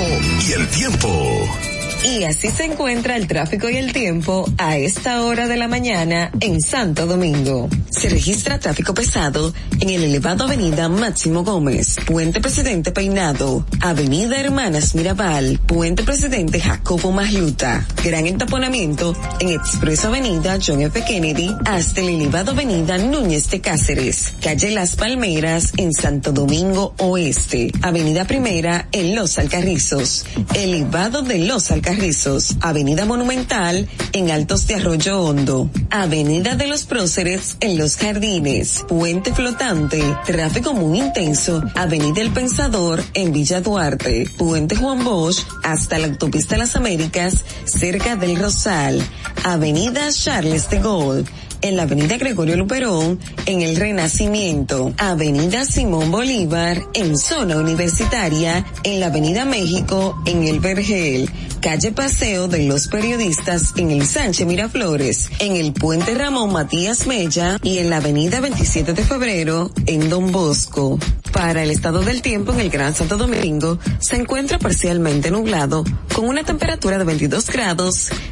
y el tiempo. Y así se encuentra el tráfico y el tiempo a esta hora de la mañana en Santo Domingo. Se registra tráfico pesado en el elevado Avenida Máximo Gómez, Puente Presidente Peinado, Avenida Hermanas Mirabal, Puente Presidente Jacobo Magluta. Gran entaponamiento en Expreso Avenida John F. Kennedy hasta el elevado Avenida Núñez de Cáceres, calle Las Palmeras en Santo Domingo Oeste, Avenida Primera en Los Alcarrizos, elevado de Los Alcarrizos, Avenida Monumental en Altos de Arroyo Hondo, Avenida de los Próceres en Los Jardines, Puente Flotante, tráfico muy intenso, Avenida El Pensador en Villa Duarte, Puente Juan Bosch hasta la Autopista Las Américas cerca del Rosal, Avenida Charles de Gaulle, en la avenida Gregorio Luperón, en el Renacimiento, avenida Simón Bolívar, en zona universitaria, en la avenida México, en el Vergel, calle Paseo de los Periodistas, en el Sánchez Miraflores, en el puente Ramón Matías Mella y en la avenida 27 de febrero, en Don Bosco. Para el estado del tiempo en el Gran Santo Domingo, se encuentra parcialmente nublado, con una temperatura de 22 grados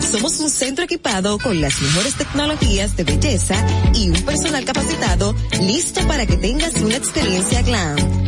Somos un centro equipado con las mejores tecnologías de belleza y un personal capacitado listo para que tengas una experiencia glam.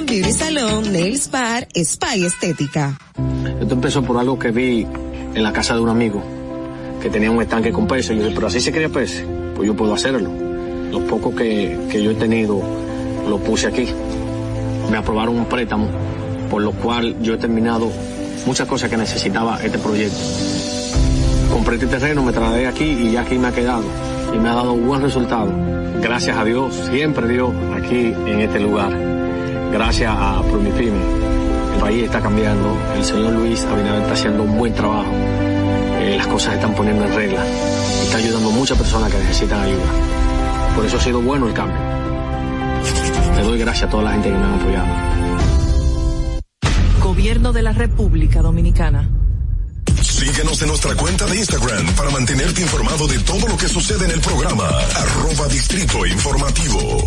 Beauty Salon, Nails Spa y Estética. Esto empezó por algo que vi en la casa de un amigo que tenía un estanque con peces. Yo dije, pero así se cría peces, pues yo puedo hacerlo. Lo poco que, que yo he tenido lo puse aquí. Me aprobaron un préstamo, por lo cual yo he terminado muchas cosas que necesitaba este proyecto. compré este terreno, me trasladé aquí y ya aquí me ha quedado. Y me ha dado buen resultado. Gracias a Dios, siempre Dios, aquí en este lugar. Gracias a Promifime. El país está cambiando. El señor Luis Abinader está haciendo un buen trabajo. Eh, las cosas se están poniendo en regla. Está ayudando a muchas personas que necesitan ayuda. Por eso ha sido bueno el cambio. Le doy gracias a toda la gente que me ha apoyado. Gobierno de la República Dominicana. Síguenos en nuestra cuenta de Instagram para mantenerte informado de todo lo que sucede en el programa. Arroba Distrito Informativo.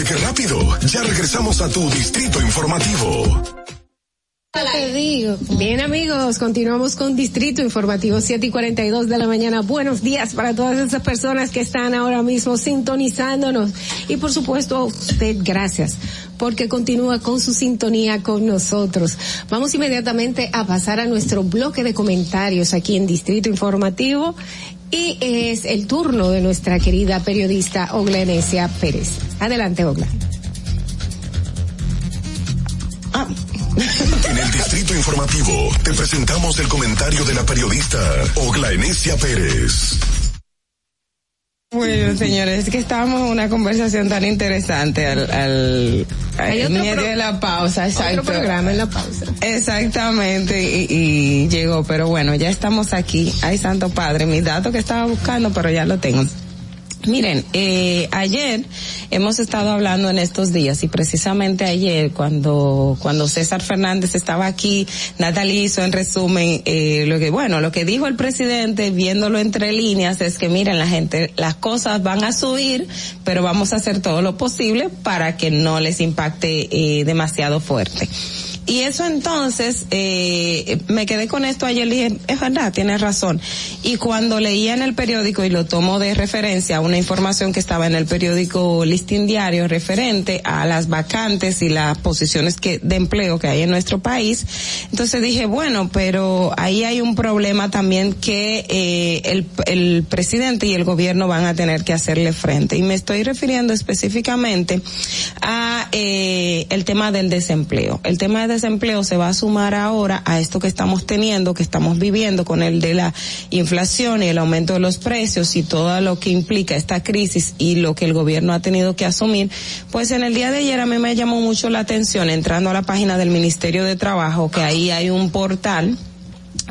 ¿Viste qué rápido? Ya regresamos a tu Distrito Informativo. Bien amigos, continuamos con Distrito Informativo 7 y 42 de la mañana. Buenos días para todas esas personas que están ahora mismo sintonizándonos. Y por supuesto a usted, gracias, porque continúa con su sintonía con nosotros. Vamos inmediatamente a pasar a nuestro bloque de comentarios aquí en Distrito Informativo. Y es el turno de nuestra querida periodista Ogla Enesia Pérez. Adelante, Ogla. En el Distrito Informativo te presentamos el comentario de la periodista Ogla Enesia Pérez. Bueno, señores, es que estábamos en una conversación tan interesante al, al, otro medio de la pausa, exacto. Otro programa en la pausa. Exactamente, y, y llegó, pero bueno, ya estamos aquí. Ay, Santo Padre, mi dato que estaba buscando, pero ya lo tengo. Miren, eh, ayer hemos estado hablando en estos días y precisamente ayer cuando cuando César Fernández estaba aquí, Natalie hizo en resumen eh, lo que bueno lo que dijo el presidente viéndolo entre líneas es que miren la gente las cosas van a subir pero vamos a hacer todo lo posible para que no les impacte eh, demasiado fuerte. Y eso entonces, eh, me quedé con esto ayer y dije, es verdad, tienes razón. Y cuando leía en el periódico y lo tomo de referencia una información que estaba en el periódico Listín Diario referente a las vacantes y las posiciones que, de empleo que hay en nuestro país, entonces dije, bueno, pero ahí hay un problema también que eh, el, el presidente y el gobierno van a tener que hacerle frente. Y me estoy refiriendo específicamente a eh, el tema del desempleo. El tema desempleo se va a sumar ahora a esto que estamos teniendo, que estamos viviendo con el de la inflación y el aumento de los precios y todo lo que implica esta crisis y lo que el gobierno ha tenido que asumir, pues en el día de ayer a mí me llamó mucho la atención entrando a la página del Ministerio de Trabajo, que ahí hay un portal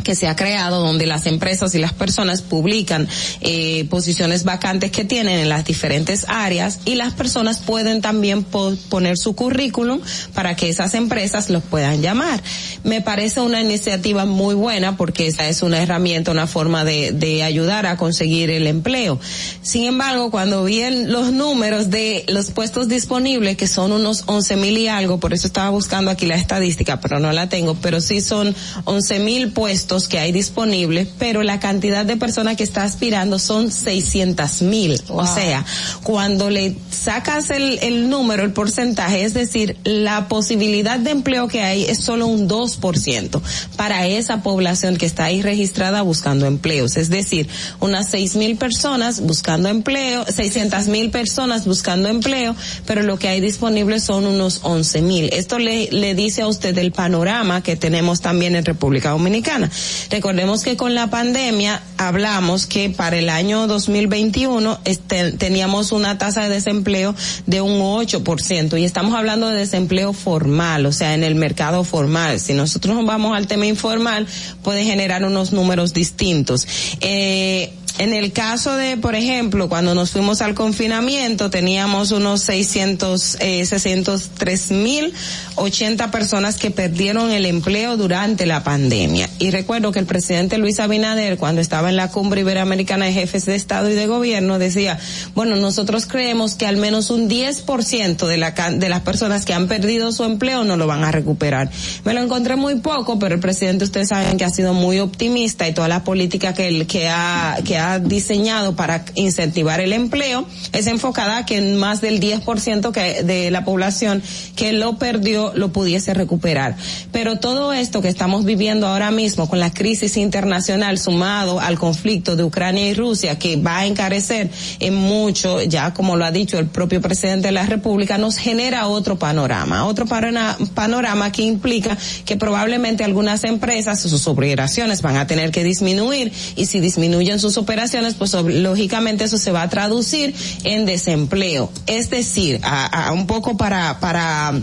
que se ha creado donde las empresas y las personas publican eh, posiciones vacantes que tienen en las diferentes áreas y las personas pueden también poner su currículum para que esas empresas los puedan llamar. Me parece una iniciativa muy buena porque esa es una herramienta, una forma de, de ayudar a conseguir el empleo. Sin embargo, cuando vi los números de los puestos disponibles, que son unos once mil y algo, por eso estaba buscando aquí la estadística, pero no la tengo, pero sí son once mil puestos que hay disponibles, pero la cantidad de personas que está aspirando son 600 mil. O sea, cuando le sacas el, el número, el porcentaje, es decir, la posibilidad de empleo que hay es solo un 2% para esa población que está ahí registrada buscando empleos. Es decir, unas 6 mil personas buscando empleo, 600 mil personas buscando empleo, pero lo que hay disponible son unos 11 mil. Esto le, le dice a usted el panorama que tenemos también en República Dominicana. Recordemos que con la pandemia hablamos que para el año 2021 este, teníamos una tasa de desempleo de un 8% y estamos hablando de desempleo formal, o sea, en el mercado formal. Si nosotros vamos al tema informal, puede generar unos números distintos. Eh, en el caso de, por ejemplo, cuando nos fuimos al confinamiento, teníamos unos 600, eh, 603 mil 80 personas que perdieron el empleo durante la pandemia. Y recuerdo que el presidente Luis Abinader, cuando estaba en la cumbre iberoamericana de jefes de Estado y de gobierno, decía, bueno, nosotros creemos que al menos un 10% de, la, de las personas que han perdido su empleo no lo van a recuperar. Me lo encontré muy poco, pero el presidente, ustedes saben que ha sido muy optimista y toda la política que, que ha, que ha diseñado para incentivar el empleo es enfocada a que más del 10% que, de la población que lo perdió lo pudiese recuperar. Pero todo esto que estamos viviendo ahora mismo con la crisis internacional sumado al conflicto de Ucrania y Rusia que va a encarecer en mucho, ya como lo ha dicho el propio presidente de la República, nos genera otro panorama, otro panorama que implica que probablemente algunas empresas, sus operaciones van a tener que disminuir y si disminuyen sus operaciones pues lógicamente eso se va a traducir en desempleo. Es decir, a, a un poco para, para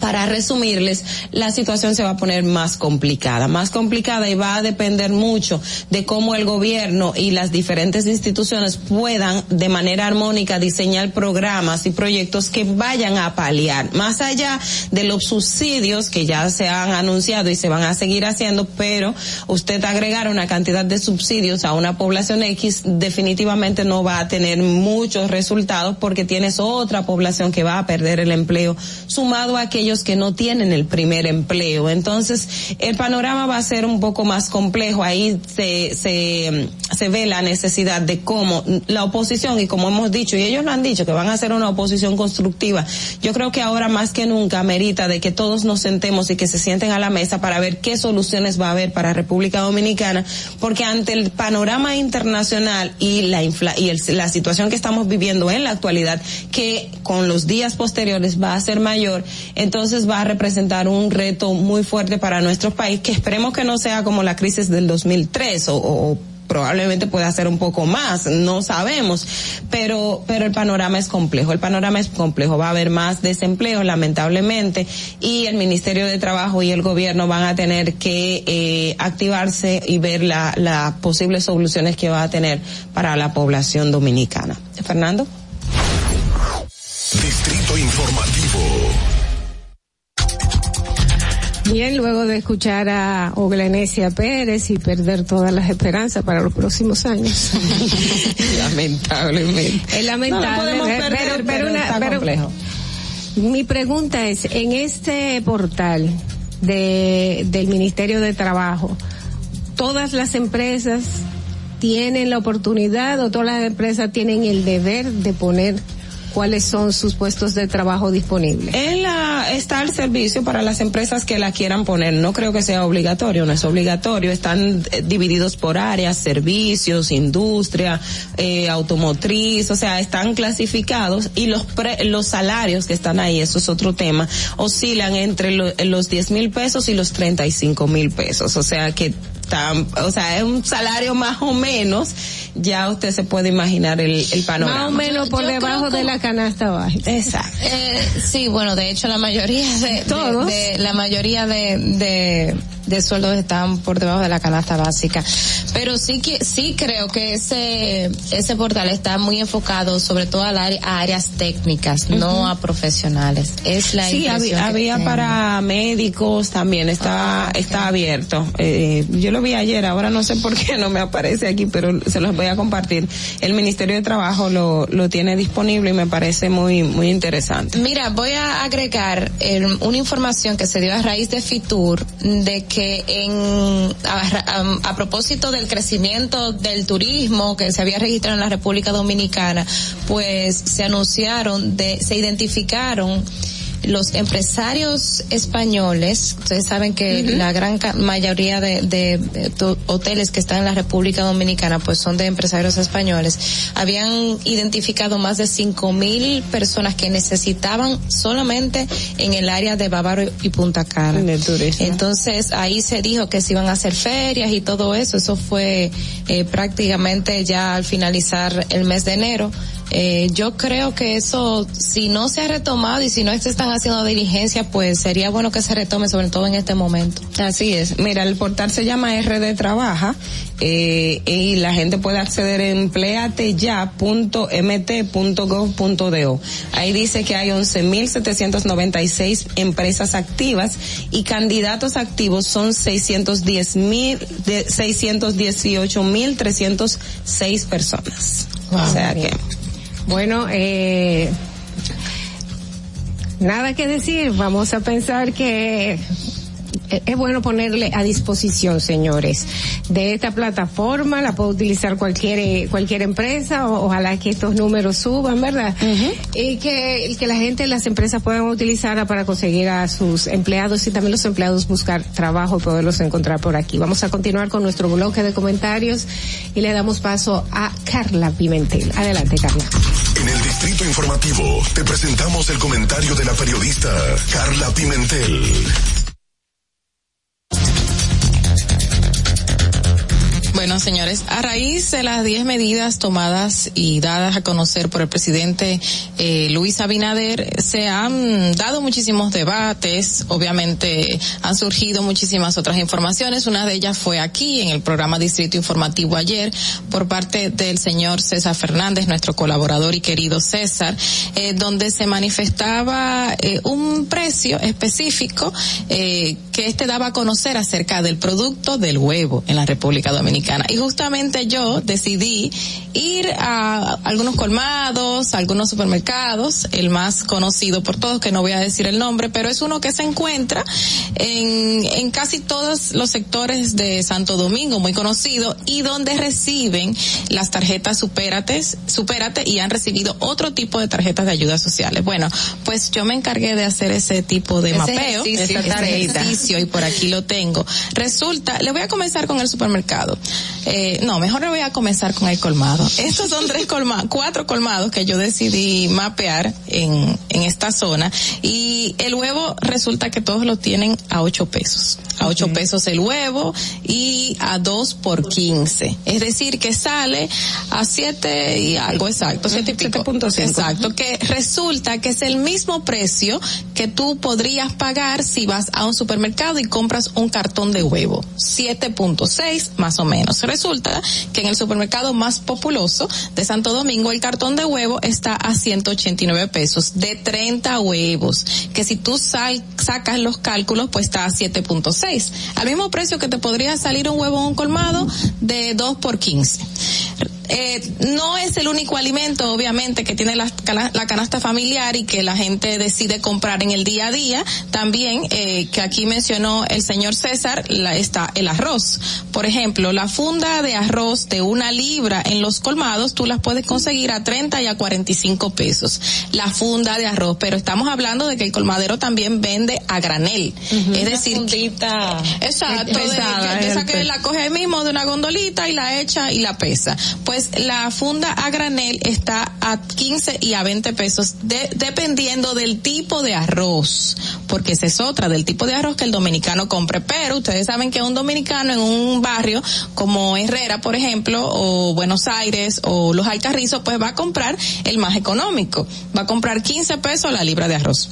para resumirles, la situación se va a poner más complicada, más complicada y va a depender mucho de cómo el gobierno y las diferentes instituciones puedan de manera armónica diseñar programas y proyectos que vayan a paliar, más allá de los subsidios que ya se han anunciado y se van a seguir haciendo, pero usted agregar una cantidad de subsidios a una población X definitivamente no va a tener muchos resultados porque tienes otra población que va a perder el empleo sumado a aquellos que no tienen el primer empleo. Entonces, el panorama va a ser un poco más complejo. Ahí se, se, se ve la necesidad de cómo la oposición, y como hemos dicho, y ellos lo han dicho, que van a ser una oposición constructiva. Yo creo que ahora más que nunca merita de que todos nos sentemos y que se sienten a la mesa para ver qué soluciones va a haber para República Dominicana, porque ante el panorama internacional y la infla y la situación que estamos viviendo en la actualidad, que con los días posteriores va a ser mayor, entonces entonces va a representar un reto muy fuerte para nuestro país, que esperemos que no sea como la crisis del 2003 o, o probablemente pueda ser un poco más, no sabemos, pero, pero el panorama es complejo, el panorama es complejo, va a haber más desempleo lamentablemente y el Ministerio de Trabajo y el gobierno van a tener que eh, activarse y ver las la posibles soluciones que va a tener para la población dominicana. Fernando. Distrito Informativo. Bien, luego de escuchar a Oglenesia Pérez y perder todas las esperanzas para los próximos años. Lamentablemente. Es lamentable, no perder, pero, pero, pero, pero complejo. Mi pregunta es, en este portal de, del Ministerio de Trabajo, ¿todas las empresas tienen la oportunidad o todas las empresas tienen el deber de poner cuáles son sus puestos de trabajo disponibles. En la, está el servicio para las empresas que la quieran poner. No creo que sea obligatorio, no es obligatorio. Están eh, divididos por áreas, servicios, industria, eh, automotriz, o sea, están clasificados y los los salarios que están ahí, eso es otro tema, oscilan entre los 10 mil pesos y los 35 mil pesos. O sea que o sea, es un salario más o menos, ya usted se puede imaginar el, el panorama. Más o menos por debajo de la canasta baja. Exacto. Eh, sí, bueno, de hecho la mayoría de, ¿Todos? de, la mayoría de, de, de sueldos están por debajo de la canasta básica. Pero sí que, sí creo que ese, ese portal está muy enfocado sobre todo a, áreas técnicas, no a profesionales. Es la Sí, había, había para médicos también, está, ah, está abierto. Eh, yo lo vi ayer, ahora no sé por qué no me aparece aquí, pero se los voy a compartir. El Ministerio de Trabajo lo, lo tiene disponible y me parece muy, muy interesante. Mira, voy a agregar una información que se dio a raíz de Fitur de que en, a, a propósito del crecimiento del turismo que se había registrado en la República Dominicana, pues se anunciaron de, se identificaron los empresarios españoles, ustedes saben que la gran mayoría de, hoteles que están en la República Dominicana pues son de empresarios españoles, habían identificado más de cinco mil personas que necesitaban solamente en el área de Bávaro y Punta Cana. Entonces ahí se dijo que se iban a hacer ferias y todo eso, eso fue eh, prácticamente ya al finalizar el mes de enero eh, yo creo que eso, si no se ha retomado y si no se están haciendo diligencia, pues sería bueno que se retome, sobre todo en este momento. Así es. Mira, el portal se llama RD Trabaja eh, y la gente puede acceder en empleateya.mt.gov.do. Ahí dice que hay 11.796 empresas activas y candidatos activos son 610 mil, 618.306 personas. o sea que bueno, eh, nada que decir, vamos a pensar que es bueno ponerle a disposición, señores, de esta plataforma, la puede utilizar cualquier cualquier empresa, o, ojalá que estos números suban, ¿verdad? Y que, que la gente, las empresas puedan utilizarla para conseguir a sus empleados y también los empleados buscar trabajo y poderlos encontrar por aquí. Vamos a continuar con nuestro bloque de comentarios y le damos paso a Carla Pimentel. Adelante, Carla. En el Distrito Informativo te presentamos el comentario de la periodista Carla Pimentel. Bueno, señores, a raíz de las 10 medidas tomadas y dadas a conocer por el presidente eh, Luis Abinader, se han dado muchísimos debates, obviamente han surgido muchísimas otras informaciones, una de ellas fue aquí en el programa Distrito Informativo ayer por parte del señor César Fernández, nuestro colaborador y querido César, eh, donde se manifestaba eh, un precio específico que este daba a conocer acerca del producto del huevo en la República Dominicana. Y justamente yo decidí ir a algunos colmados, a algunos supermercados, el más conocido por todos, que no voy a decir el nombre, pero es uno que se encuentra en, en casi todos los sectores de Santo Domingo, muy conocido, y donde reciben las tarjetas Supérate, Supérate y han recibido otro tipo de tarjetas de ayudas sociales. Bueno, pues yo me encargué de hacer ese tipo de mapeo, ese y por aquí lo tengo. Resulta, le voy a comenzar con el supermercado. Eh, no, mejor le voy a comenzar con el colmado. Estos son tres colmados, cuatro colmados que yo decidí mapear en, en esta zona y el huevo resulta que todos lo tienen a ocho pesos. A ocho pesos el huevo y a dos por quince. Es decir, que sale a siete y algo exacto, siete y pico. Exacto, que resulta que es el mismo precio que tú podrías pagar si vas a un supermercado y compras un cartón de huevo. 7.6 más o menos. Resulta que en el supermercado más populoso de Santo Domingo el cartón de huevo está a 189 pesos de 30 huevos, que si tú sacas los cálculos pues está a 7.6, al mismo precio que te podría salir un huevo en un colmado de 2 por 15 eh, no es el único alimento, obviamente, que tiene la, la, canasta familiar y que la gente decide comprar en el día a día. También, eh, que aquí mencionó el señor César, la, está el arroz. Por ejemplo, la funda de arroz de una libra en los colmados, tú las puedes conseguir a 30 y a 45 pesos. La funda de arroz, pero estamos hablando de que el colmadero también vende a granel. Es decir, fundita exacto, pesada, de, esa que la coge ahí mismo de una gondolita y la echa y la pesa. Pues la funda a granel está a 15 y a 20 pesos de, dependiendo del tipo de arroz, porque esa es otra del tipo de arroz que el dominicano compre, pero ustedes saben que un dominicano en un barrio como Herrera, por ejemplo, o Buenos Aires o Los Alcarrizos, pues va a comprar el más económico, va a comprar 15 pesos la libra de arroz.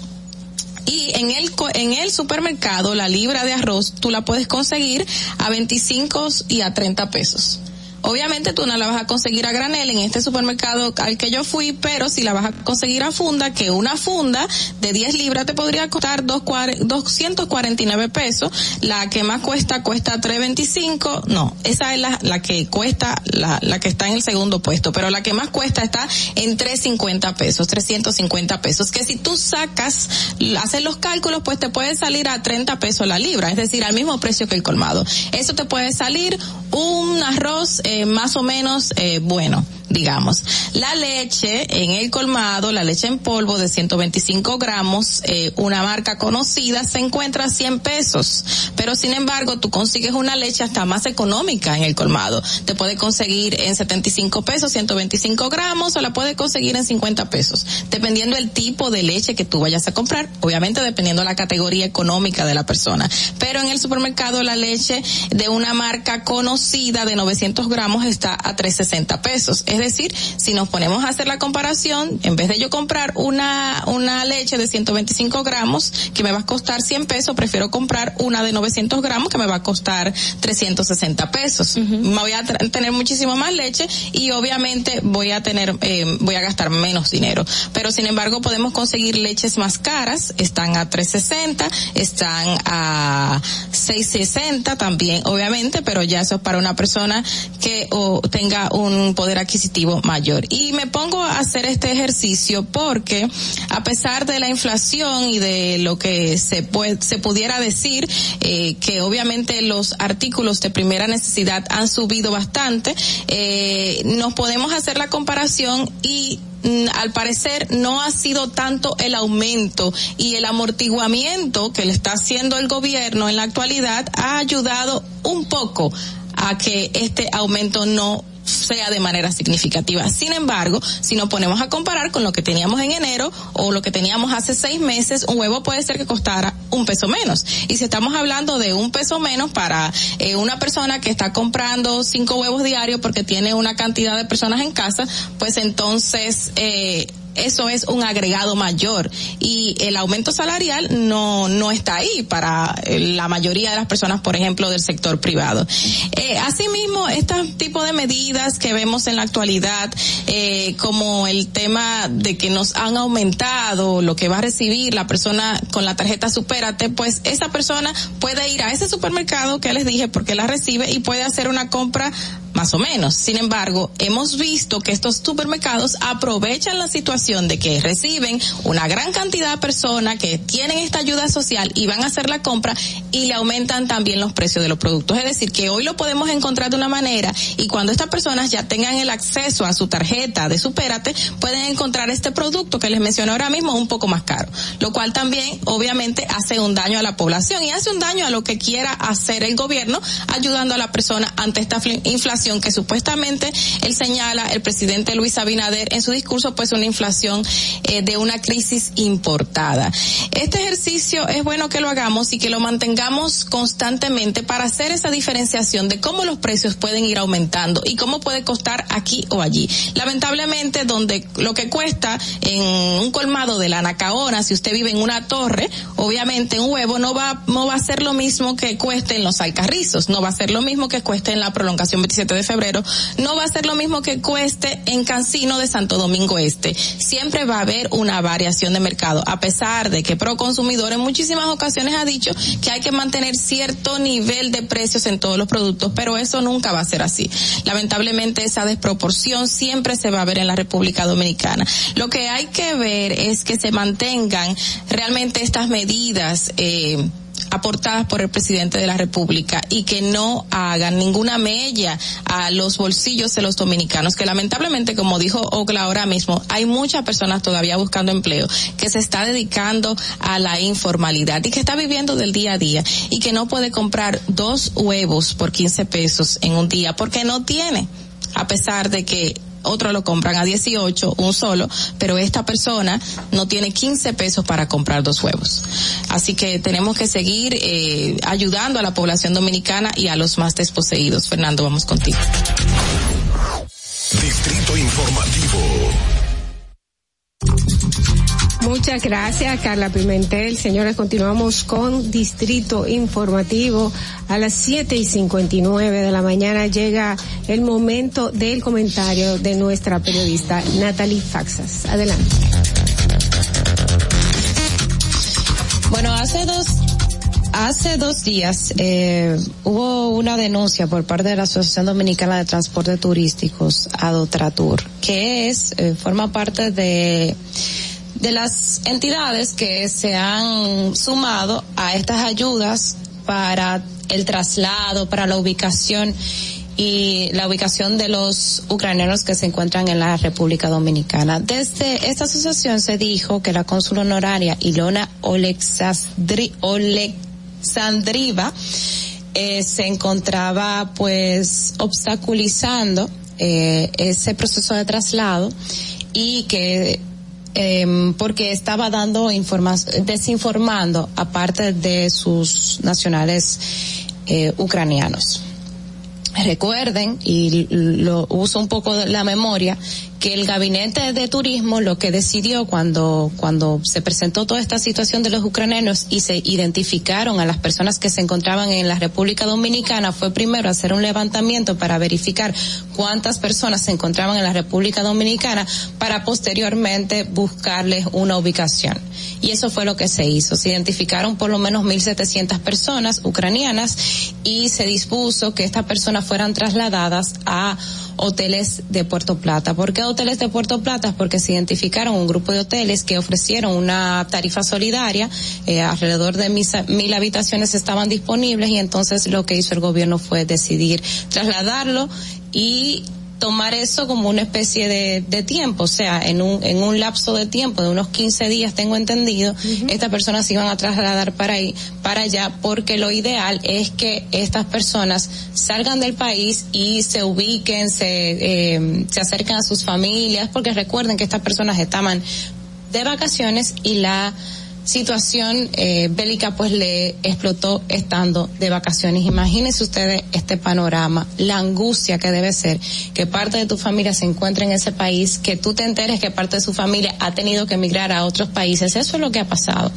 Y en el en el supermercado la libra de arroz tú la puedes conseguir a 25 y a 30 pesos. Obviamente tú no la vas a conseguir a granel en este supermercado al que yo fui, pero si la vas a conseguir a funda, que una funda de 10 libras te podría costar 249 pesos. La que más cuesta cuesta 325. No, esa es la, la que cuesta, la, la que está en el segundo puesto, pero la que más cuesta está en 350 pesos, 350 pesos. Que si tú sacas, haces los cálculos, pues te puede salir a 30 pesos la libra, es decir, al mismo precio que el colmado. Eso te puede salir un arroz eh, más o menos eh, bueno digamos. La leche en el colmado, la leche en polvo de 125 gramos, eh, una marca conocida, se encuentra a 100 pesos. Pero sin embargo, tú consigues una leche hasta más económica en el colmado. Te puede conseguir en 75 pesos, 125 gramos, o la puede conseguir en 50 pesos. Dependiendo el tipo de leche que tú vayas a comprar, obviamente dependiendo la categoría económica de la persona. Pero en el supermercado la leche de una marca conocida de 900 gramos está a 360 pesos. Es decir, si nos ponemos a hacer la comparación, en vez de yo comprar una, una leche de 125 gramos que me va a costar 100 pesos, prefiero comprar una de 900 gramos que me va a costar 360 pesos. Me voy a tener muchísimo más leche y obviamente voy a tener, eh, voy a gastar menos dinero. Pero sin embargo podemos conseguir leches más caras, están a 360, están a 660 también, obviamente, pero ya eso es para una persona que o, tenga un poder adquisitivo mayor. Y me pongo a hacer este ejercicio porque a pesar de la inflación y de lo que se puede, se pudiera decir, eh, que obviamente los artículos de primera necesidad han subido bastante, eh, nos podemos hacer la comparación y mm, al parecer no ha sido tanto el aumento y el amortiguamiento que le está haciendo el gobierno en la actualidad ha ayudado un poco a que este aumento no sea de manera significativa. Sin embargo, si nos ponemos a comparar con lo que teníamos en enero o lo que teníamos hace seis meses, un huevo puede ser que costara un peso menos. Y si estamos hablando de un peso menos para eh, una persona que está comprando cinco huevos diarios porque tiene una cantidad de personas en casa, pues entonces eh, eso es un agregado mayor y el aumento salarial no no está ahí para eh, la mayoría de las personas, por ejemplo, del sector privado. Eh, asimismo, este tipo de medidas que vemos en la actualidad, eh, como el tema de que nos han aumentado lo que va a recibir la persona con la tarjeta Supérate, pues esa persona puede ir a ese supermercado que les dije porque la recibe y puede hacer una compra más o menos. Sin embargo, hemos visto que estos supermercados aprovechan la situación de que reciben una gran cantidad de personas que tienen esta ayuda social y van a hacer la compra y le aumentan también los precios de los productos. Es decir, que hoy lo podemos encontrar de una manera y cuando estas personas ya tengan el acceso a su tarjeta de Supérate, pueden encontrar este producto que les menciono ahora mismo un poco más caro, lo cual también obviamente hace un daño a la población y hace un daño a lo que quiera hacer el gobierno ayudando a la persona ante esta inflación que supuestamente él señala, el presidente Luis Abinader en su discurso, pues una inflación eh, de una crisis importada. Este ejercicio es bueno que lo hagamos y que lo mantengamos constantemente para hacer esa diferenciación de cómo los precios pueden ir aumentando y cómo puede costar aquí o allí. Lamentablemente, donde lo que cuesta en un colmado de la Nacaona, si usted vive en una torre, obviamente un huevo no va, no va a ser lo mismo que cueste en los alcarrizos, no va a ser lo mismo que cueste en la prolongación 27 de febrero, no va a ser lo mismo que cueste en Cancino de Santo Domingo Este. Siempre va a haber una variación de mercado, a pesar de que Proconsumidor en muchísimas ocasiones ha dicho que hay que mantener cierto nivel de precios en todos los productos, pero eso nunca va a ser así. Lamentablemente esa desproporción siempre se va a ver en la República Dominicana. Lo que hay que ver es que se mantengan realmente estas medidas eh, aportadas por el presidente de la República y que no hagan ninguna mella a los bolsillos de los dominicanos, que lamentablemente, como dijo Ogla ahora mismo, hay muchas personas todavía buscando empleo, que se está dedicando a la informalidad y que está viviendo del día a día y que no puede comprar dos huevos por 15 pesos en un día porque no tiene a pesar de que otros lo compran a 18, un solo, pero esta persona no tiene 15 pesos para comprar dos huevos. Así que tenemos que seguir eh, ayudando a la población dominicana y a los más desposeídos. Fernando, vamos contigo. Distrito Informativo. Muchas gracias, Carla Pimentel. Señores, continuamos con Distrito Informativo. A las siete y 59 de la mañana llega el momento del comentario de nuestra periodista Natalie Faxas. Adelante. Bueno, hace dos hace dos días eh, hubo una denuncia por parte de la Asociación Dominicana de Transporte Turísticos, Adotratur, que es eh, forma parte de de las entidades que se han sumado a estas ayudas para el traslado, para la ubicación y la ubicación de los ucranianos que se encuentran en la República Dominicana. Desde esta asociación se dijo que la cónsul honoraria Ilona Oleksandriva eh, se encontraba pues obstaculizando eh, ese proceso de traslado y que eh, porque estaba dando información, desinformando aparte de sus nacionales eh, ucranianos. Recuerden, y lo uso un poco la memoria, que el gabinete de turismo lo que decidió cuando cuando se presentó toda esta situación de los ucranianos y se identificaron a las personas que se encontraban en la República Dominicana fue primero hacer un levantamiento para verificar cuántas personas se encontraban en la República Dominicana para posteriormente buscarles una ubicación. Y eso fue lo que se hizo. Se identificaron por lo menos 1.700 personas ucranianas y se dispuso que estas personas fueran trasladadas a hoteles de Puerto Plata. ¿Por qué hoteles de Puerto Plata? Porque se identificaron un grupo de hoteles que ofrecieron una tarifa solidaria, eh, alrededor de mil habitaciones estaban disponibles y entonces lo que hizo el gobierno fue decidir trasladarlo y tomar eso como una especie de, de, tiempo, o sea, en un, en un lapso de tiempo de unos 15 días, tengo entendido, estas personas se iban a trasladar para ahí, para allá, porque lo ideal es que estas personas salgan del país y se ubiquen, se, eh, se acerquen a sus familias, porque recuerden que estas personas estaban de vacaciones y la situación eh, bélica pues le explotó estando de vacaciones. Imagínense ustedes este panorama, la angustia que debe ser que parte de tu familia se encuentre en ese país, que tú te enteres que parte de su familia ha tenido que emigrar a otros países. Eso es lo que ha pasado.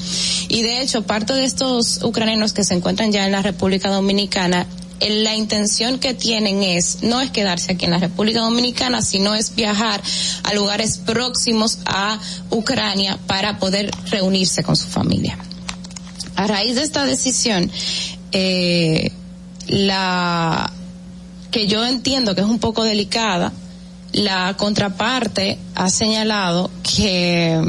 Y de hecho, parte de estos ucranianos que se encuentran ya en la República Dominicana la intención que tienen es, no es quedarse aquí en la República Dominicana, sino es viajar a lugares próximos a Ucrania para poder reunirse con su familia. A raíz de esta decisión, eh, la que yo entiendo que es un poco delicada, la contraparte ha señalado que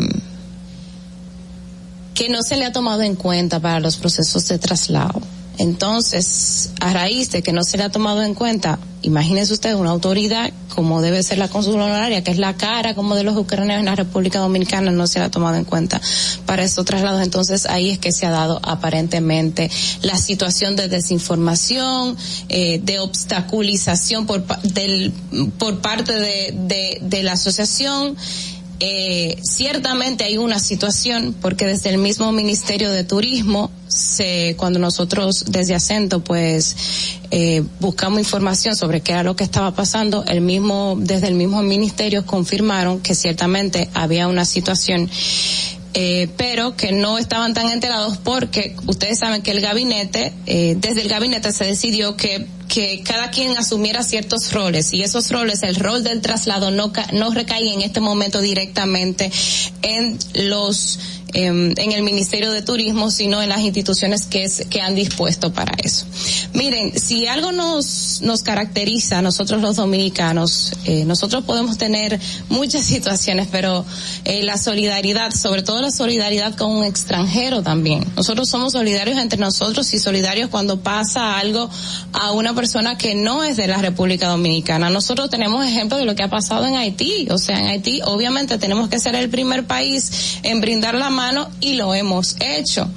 que no se le ha tomado en cuenta para los procesos de traslado entonces, a raíz de que no se le ha tomado en cuenta, imagínese usted una autoridad como debe ser la consul honoraria, que es la cara como de los ucranianos en la República Dominicana, no se le ha tomado en cuenta para estos traslados. Entonces, ahí es que se ha dado aparentemente la situación de desinformación, eh, de obstaculización por, del, por parte de, de la asociación eh, ciertamente hay una situación porque desde el mismo Ministerio de Turismo se, cuando nosotros desde Acento pues eh, buscamos información sobre qué era lo que estaba pasando, el mismo desde el mismo ministerio confirmaron que ciertamente había una situación eh, pero que no estaban tan enterados porque ustedes saben que el gabinete, eh, desde el gabinete se decidió que que cada quien asumiera ciertos roles y esos roles, el rol del traslado no, no recae en este momento directamente en los en el Ministerio de Turismo, sino en las instituciones que, es, que han dispuesto para eso. Miren, si algo nos, nos caracteriza a nosotros los dominicanos, eh, nosotros podemos tener muchas situaciones, pero eh, la solidaridad, sobre todo la solidaridad con un extranjero también. Nosotros somos solidarios entre nosotros y solidarios cuando pasa algo a una persona que no es de la República Dominicana. Nosotros tenemos ejemplos de lo que ha pasado en Haití. O sea, en Haití obviamente tenemos que ser el primer país en brindar la mano y lo hemos hecho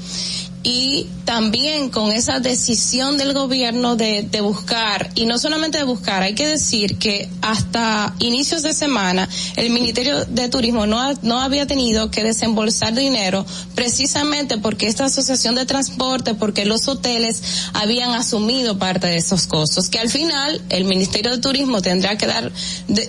y también con esa decisión del gobierno de, de, buscar, y no solamente de buscar, hay que decir que hasta inicios de semana el Ministerio de Turismo no, no había tenido que desembolsar dinero precisamente porque esta asociación de transporte, porque los hoteles habían asumido parte de esos costos, que al final el Ministerio de Turismo tendrá que dar,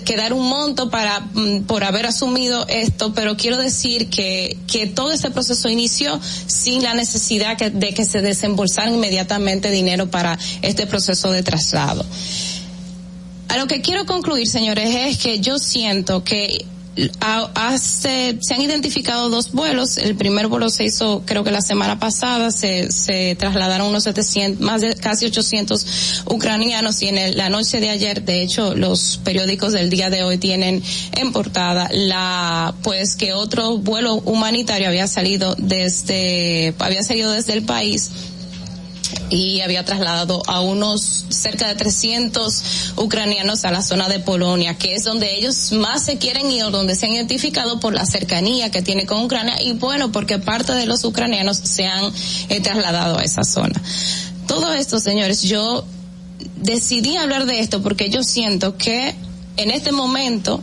que dar un monto para, mm, por haber asumido esto, pero quiero decir que, que todo este proceso inició sin la necesidad de que se desembolsaran inmediatamente dinero para este proceso de traslado. A lo que quiero concluir, señores, es que yo siento que Hace, se han identificado dos vuelos. El primer vuelo se hizo, creo que la semana pasada, se, se trasladaron unos 700, más de casi 800 ucranianos y en la noche de ayer, de hecho, los periódicos del día de hoy tienen en portada la, pues que otro vuelo humanitario había salido desde, había salido desde el país y había trasladado a unos cerca de 300 ucranianos a la zona de Polonia, que es donde ellos más se quieren ir, donde se han identificado por la cercanía que tiene con Ucrania y bueno, porque parte de los ucranianos se han eh, trasladado a esa zona. Todo esto, señores, yo decidí hablar de esto porque yo siento que en este momento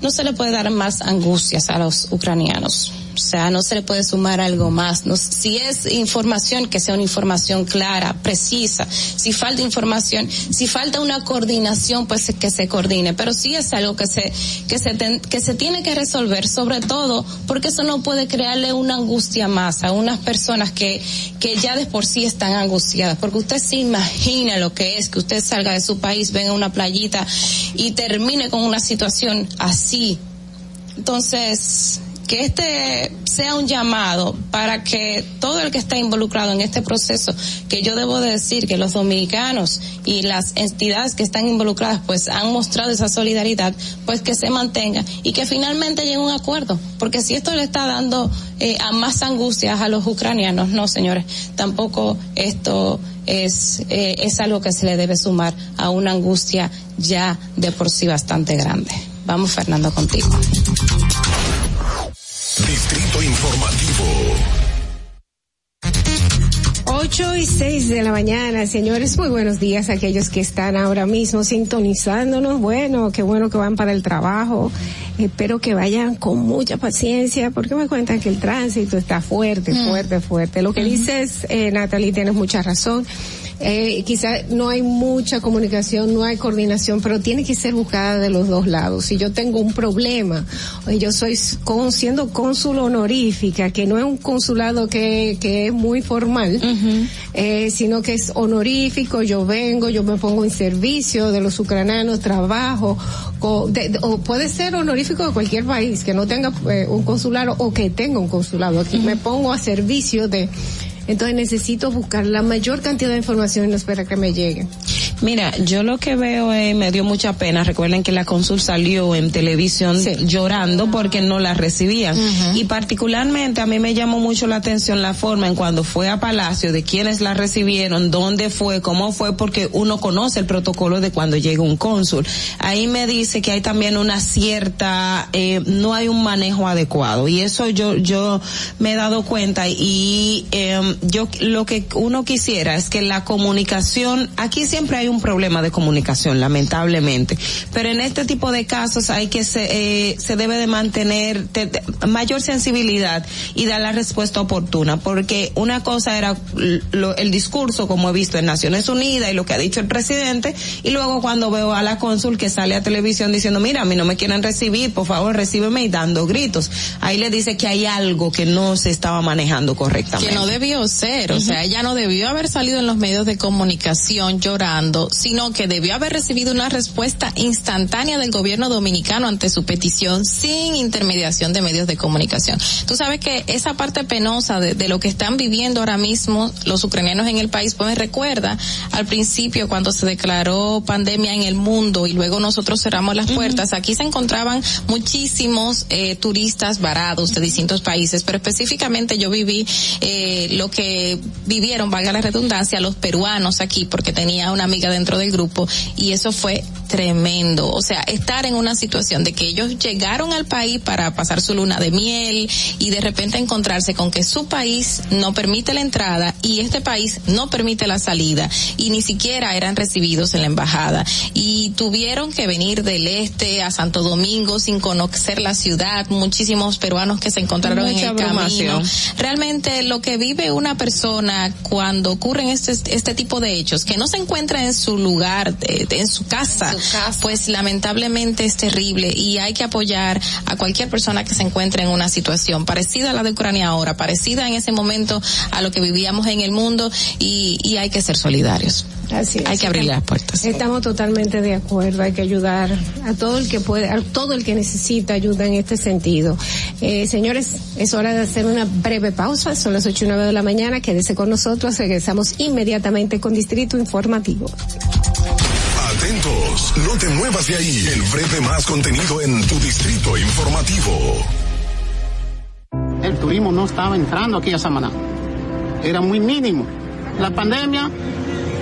no se le puede dar más angustias a los ucranianos o sea, no se le puede sumar algo más. No, si es información, que sea una información clara, precisa. Si falta información, si falta una coordinación, pues que se coordine. Pero sí es algo que se, que se, que se tiene que resolver, sobre todo porque eso no puede crearle una angustia más a unas personas que, que ya de por sí están angustiadas. Porque usted se imagina lo que es que usted salga de su país, venga a una playita y termine con una situación así. Entonces, que este sea un llamado para que todo el que está involucrado en este proceso, que yo debo decir que los dominicanos y las entidades que están involucradas pues han mostrado esa solidaridad, pues que se mantenga y que finalmente llegue un acuerdo, porque si esto le está dando eh, a más angustias a los ucranianos, no señores, tampoco esto es, eh, es algo que se le debe sumar a una angustia ya de por sí bastante grande. Vamos Fernando contigo. Distrito Informativo. 8 y 6 de la mañana, señores, muy buenos días a aquellos que están ahora mismo sintonizándonos. Bueno, qué bueno que van para el trabajo. Espero que vayan con mucha paciencia porque me cuentan que el tránsito está fuerte, mm. fuerte, fuerte. Lo que dices, eh, Natalie, tienes mucha razón eh, quizá no hay mucha comunicación, no hay coordinación, pero tiene que ser buscada de los dos lados. Si yo tengo un problema, yo soy con, siendo cónsul honorífica, que no es un consulado que, que es muy formal, eh, sino que es honorífico, yo vengo, yo me pongo en servicio de los ucranianos, trabajo, o puede ser honorífico de cualquier país, que no tenga eh, un consulado o que tenga un consulado. Aquí me pongo a servicio de entonces necesito buscar la mayor cantidad de información y no espera que me llegue. Mira, yo lo que veo es, me dio mucha pena. Recuerden que la cónsul salió en televisión llorando porque no la recibían. Y particularmente a mí me llamó mucho la atención la forma en cuando fue a Palacio, de quiénes la recibieron, dónde fue, cómo fue, porque uno conoce el protocolo de cuando llega un cónsul. Ahí me dice que hay también una cierta, eh, no hay un manejo adecuado. Y eso yo, yo me he dado cuenta y eh, yo lo que uno quisiera es que la comunicación, aquí siempre hay un problema de comunicación, lamentablemente. Pero en este tipo de casos hay que se, eh, se debe de mantener mayor sensibilidad y dar la respuesta oportuna, porque una cosa era el discurso, como he visto en Naciones Unidas y lo que ha dicho el presidente, y luego cuando veo a la cónsul que sale a televisión diciendo, mira, a mí no me quieren recibir, por favor, recíbeme y dando gritos. Ahí le dice que hay algo que no se estaba manejando correctamente. Que no debió ser, o sea, ella no debió haber salido en los medios de comunicación llorando, sino que debió haber recibido una respuesta instantánea del gobierno dominicano ante su petición sin intermediación de medios de comunicación. Tú sabes que esa parte penosa de, lo que están viviendo ahora mismo los ucranianos en el país, pues me recuerda al principio cuando se declaró pandemia en el mundo y luego nosotros cerramos las puertas, aquí se encontraban muchísimos eh, turistas varados de distintos países, pero específicamente yo viví eh, lo que vivieron, valga la redundancia, los peruanos aquí, porque tenía una amiga dentro del grupo y eso fue tremendo. O sea, estar en una situación de que ellos llegaron al país para pasar su luna de miel y de repente encontrarse con que su país no permite la entrada y este país no permite la salida y ni siquiera eran recibidos en la embajada y tuvieron que venir del este a Santo Domingo sin conocer la ciudad, muchísimos peruanos que se encontraron en el camino. Realmente lo que vive una persona cuando ocurren este, este tipo de hechos, que no se encuentra en su lugar, en su casa, pues lamentablemente es terrible y hay que apoyar a cualquier persona que se encuentre en una situación parecida a la de Ucrania ahora, parecida en ese momento a lo que vivíamos en el mundo y, y hay que ser solidarios. Así Hay que abrir las puertas. Estamos totalmente de acuerdo. Hay que ayudar a todo el que puede, a todo el que necesita ayuda en este sentido. Eh, señores, es hora de hacer una breve pausa. Son las ocho y nueve de la mañana. Quédese con nosotros. Regresamos inmediatamente con Distrito Informativo. Atentos, no te muevas de ahí. El breve más contenido en tu Distrito Informativo. El turismo no estaba entrando aquí a Samaná. Era muy mínimo. La pandemia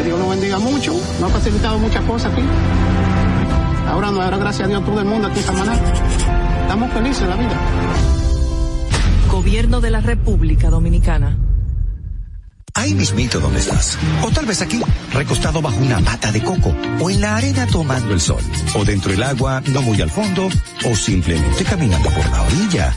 que Dios lo bendiga mucho. Nos ha facilitado muchas cosas aquí. Ahora no, ahora gracias a Dios todo el mundo aquí en Samaná. Estamos felices en la vida. Gobierno de la República Dominicana. Ahí mismito donde estás. O tal vez aquí, recostado bajo una mata de coco. O en la arena tomando el sol. O dentro del agua, no muy al fondo. O simplemente caminando por la orilla.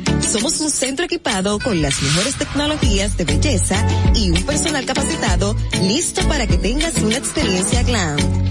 somos un centro equipado con las mejores tecnologías de belleza y un personal capacitado listo para que tengas una experiencia glam.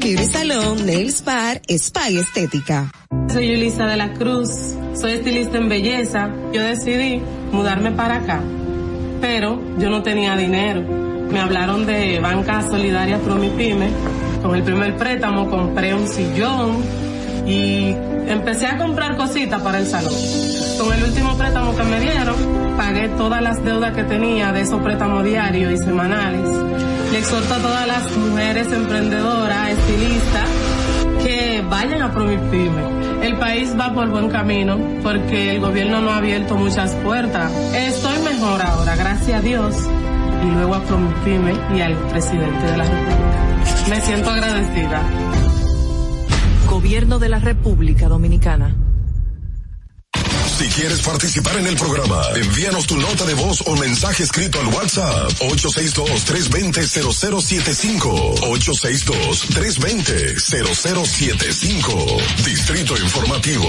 Beauty Nails Bar, Spa y Estética. Soy Yulisa de la Cruz, soy estilista en belleza. Yo decidí mudarme para acá, pero yo no tenía dinero. Me hablaron de Banca Solidaria Promipyme con el primer préstamo compré un sillón y empecé a comprar cositas para el salón. Con el último préstamo que me dieron, pagué todas las deudas que tenía de esos préstamos diarios y semanales. Le exhorto a todas las mujeres emprendedoras, estilistas, que vayan a Promipyme. El país va por buen camino porque el gobierno no ha abierto muchas puertas. Estoy mejor ahora, gracias a Dios. Y luego a Promipyme y al presidente de la República. Me siento agradecida. Gobierno de la República Dominicana. Si quieres participar en el programa, envíanos tu nota de voz o mensaje escrito al WhatsApp 862-320-0075. 862-320-0075. Distrito Informativo.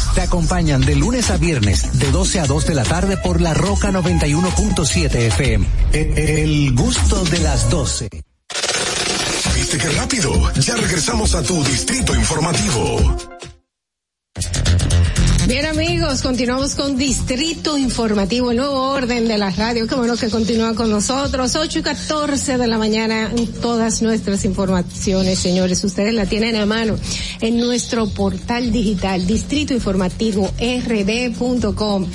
Te acompañan de lunes a viernes, de 12 a 2 de la tarde por La Roca 91.7 FM. El, el gusto de las 12. ¿Viste qué rápido? Ya regresamos a tu distrito informativo. Bien amigos, continuamos con Distrito Informativo, el nuevo orden de la radio. Qué bueno que continúan con nosotros. 8 y 14 de la mañana todas nuestras informaciones, señores. Ustedes la tienen a mano en nuestro portal digital, Distrito Informativo rd.com.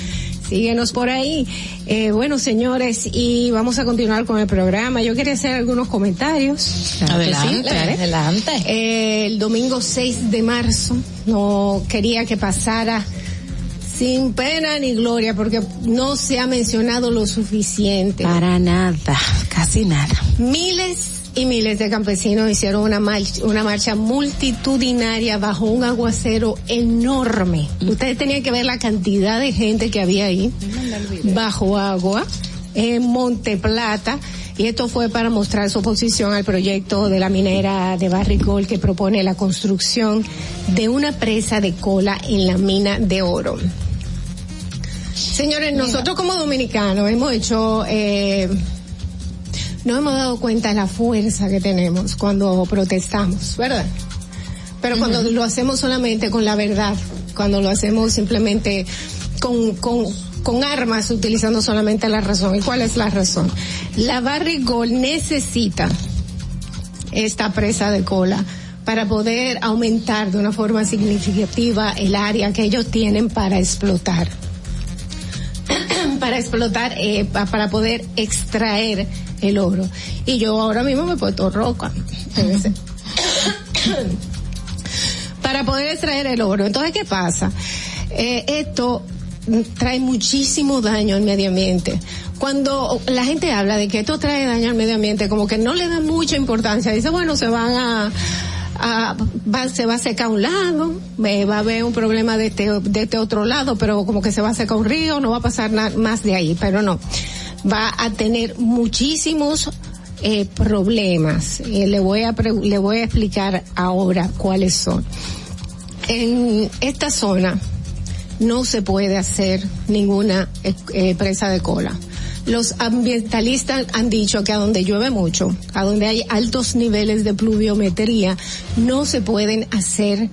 Síguenos por ahí. Eh, bueno, señores, y vamos a continuar con el programa. Yo quería hacer algunos comentarios. Claro que sí, Adelante, adelante. Eh, el domingo 6 de marzo no quería que pasara sin pena ni gloria porque no se ha mencionado lo suficiente. Para nada, casi nada. Miles y miles de campesinos hicieron una marcha, una marcha multitudinaria bajo un aguacero enorme. Ustedes tenían que ver la cantidad de gente que había ahí bajo agua en Monte Plata. Y esto fue para mostrar su oposición al proyecto de la minera de Barricol que propone la construcción de una presa de cola en la mina de oro. Señores, nosotros como dominicanos hemos hecho, eh, no hemos dado cuenta de la fuerza que tenemos cuando protestamos, ¿verdad? Pero cuando lo hacemos solamente con la verdad, cuando lo hacemos simplemente con, con, con armas, utilizando solamente la razón. ¿Y cuál es la razón? La Barrigol necesita esta presa de cola para poder aumentar de una forma significativa el área que ellos tienen para explotar. Para explotar, eh, pa- para poder extraer el oro. Y yo ahora mismo me he puesto roca. para poder extraer el oro. Entonces, ¿qué pasa? Eh, esto trae muchísimo daño al medio ambiente. Cuando la gente habla de que esto trae daño al medio ambiente, como que no le da mucha importancia. Dice, bueno, se van a, a- va- se va a secar un lado, eh, va a haber un problema de este, de este otro lado, pero como que se va a secar un río, no va a pasar nada más de ahí, pero no. Va a tener muchísimos eh, problemas. Eh, le voy a pre- le voy a explicar ahora cuáles son. En esta zona no se puede hacer ninguna eh, presa de cola. Los ambientalistas han dicho que a donde llueve mucho, a donde hay altos niveles de pluviometría, no se pueden hacer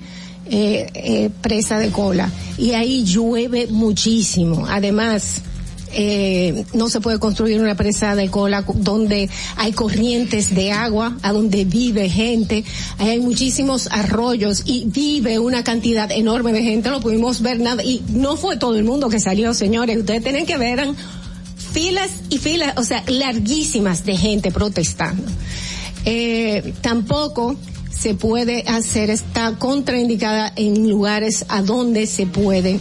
eh, eh, presa de cola. Y ahí llueve muchísimo. Además, eh, no se puede construir una presa de cola donde hay corrientes de agua, a donde vive gente, ahí hay muchísimos arroyos y vive una cantidad enorme de gente, lo pudimos ver nada, y no fue todo el mundo que salió, señores, ustedes tienen que ver, filas y filas, o sea, larguísimas de gente protestando. Eh, tampoco se puede hacer, está contraindicada en lugares a donde se puede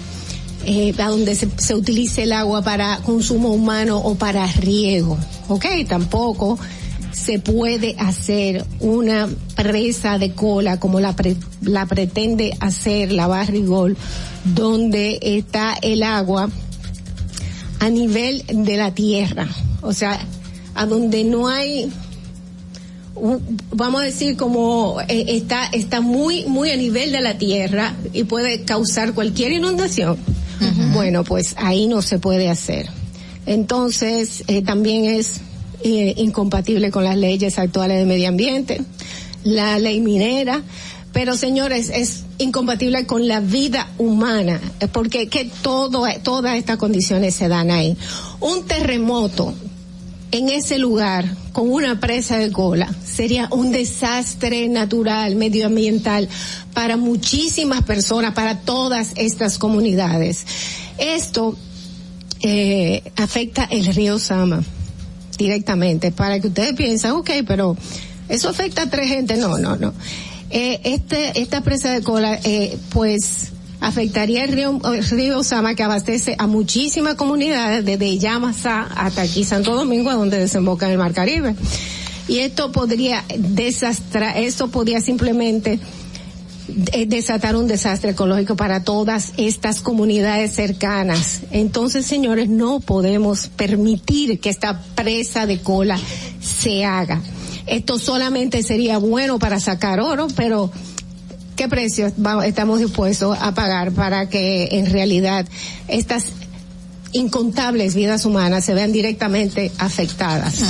eh, a donde se, se utilice el agua para consumo humano o para riego. ¿Ok? Tampoco se puede hacer una presa de cola como la, pre- la pretende hacer la Barrigol, donde está el agua a nivel de la tierra. O sea, a donde no hay vamos a decir como eh, está está muy muy a nivel de la tierra y puede causar cualquier inundación bueno pues ahí no se puede hacer entonces eh, también es eh, incompatible con las leyes actuales de medio ambiente la ley minera pero señores, es incompatible con la vida humana, porque que todo, todas estas condiciones se dan ahí. Un terremoto en ese lugar con una presa de cola sería un desastre natural, medioambiental para muchísimas personas, para todas estas comunidades. Esto eh, afecta el río Sama directamente, para que ustedes piensen, ok, pero eso afecta a tres gente, no, no, no. Eh, este, esta presa de cola, eh, pues, afectaría el río, el río Sama que abastece a muchísimas comunidades desde Yamasá hasta aquí Santo Domingo, donde desemboca en el Mar Caribe. Y esto podría desastrar, esto podría simplemente eh, desatar un desastre ecológico para todas estas comunidades cercanas. Entonces, señores, no podemos permitir que esta presa de cola se haga. Esto solamente sería bueno para sacar oro, pero ¿qué precio estamos dispuestos a pagar para que en realidad estas incontables vidas humanas se vean directamente afectadas?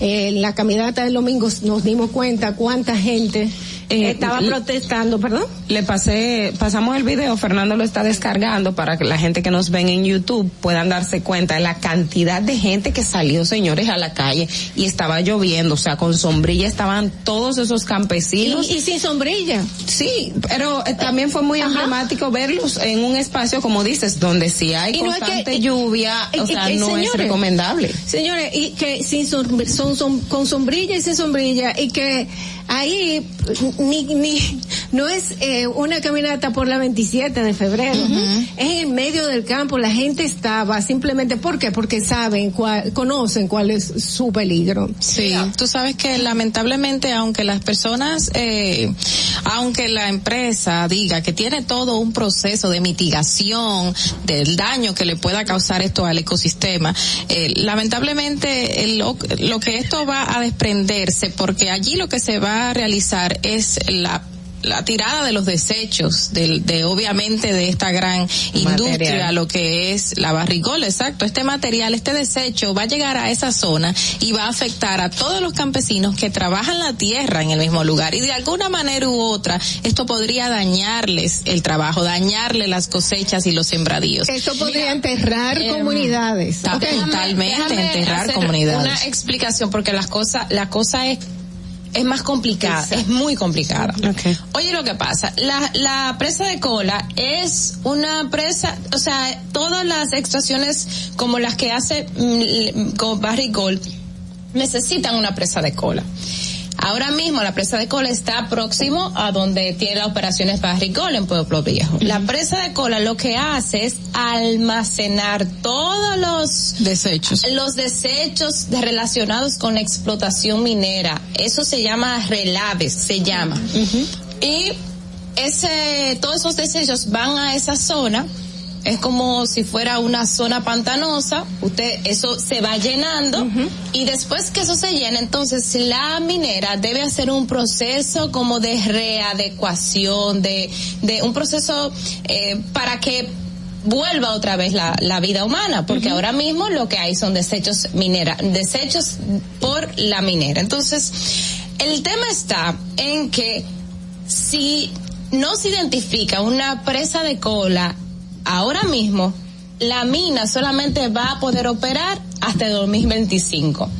En la caminata del domingo nos dimos cuenta cuánta gente eh, estaba protestando, perdón. Le pasé, pasamos el video, Fernando lo está descargando para que la gente que nos ven en YouTube puedan darse cuenta de la cantidad de gente que salió, señores, a la calle y estaba lloviendo, o sea, con sombrilla estaban todos esos campesinos. Y, sin sombrilla. Sí, pero eh, también fue muy emblemático verlos en un espacio, como dices, donde si hay constante lluvia, o sea, no es recomendable. Señores, y que sin son, son, con sombrilla y sin sombrilla, y que ahí ni, ni, no es eh, una caminata por la 27 de febrero, es en medio del campo, la gente estaba simplemente, ¿por qué? Porque saben, cuál, conocen cuál es su peligro. Sí, tú sabes que lamentablemente, aunque las personas, eh, aunque la empresa diga que tiene todo un proceso de mitigación del daño que le pueda causar esto al ecosistema, eh, lamentablemente lo, lo que esto va a desprenderse, porque allí lo que se va a realizar es la la tirada de los desechos de, de obviamente de esta gran industria lo que es la barricola exacto. Este material este desecho va a llegar a esa zona y va a afectar a todos los campesinos que trabajan la tierra en el mismo lugar. Y de alguna manera u otra esto podría dañarles el trabajo dañarle las cosechas y los sembradíos. Esto podría enterrar em, comunidades. totalmente enterrar comunidades. una explicación porque las cosas la cosa es es más complicada, es muy complicada. Oye, lo que pasa, la, la presa de cola es una presa, o sea, todas las extracciones como las que hace mm, con Barry Gold necesitan una presa de cola. Ahora mismo la presa de cola está próximo a donde tiene las operaciones Barricol en Pueblo Viejo. La presa de cola lo que hace es almacenar todos los desechos, los desechos relacionados con la explotación minera. Eso se llama relaves, se llama. Y ese, todos esos desechos van a esa zona es como si fuera una zona pantanosa, usted eso se va llenando y después que eso se llena, entonces la minera debe hacer un proceso como de readecuación, de, de un proceso eh, para que vuelva otra vez la, la vida humana, porque ahora mismo lo que hay son desechos minera, desechos por la minera. Entonces, el tema está en que si no se identifica una presa de cola ahora mismo la mina solamente va a poder operar hasta el 2025.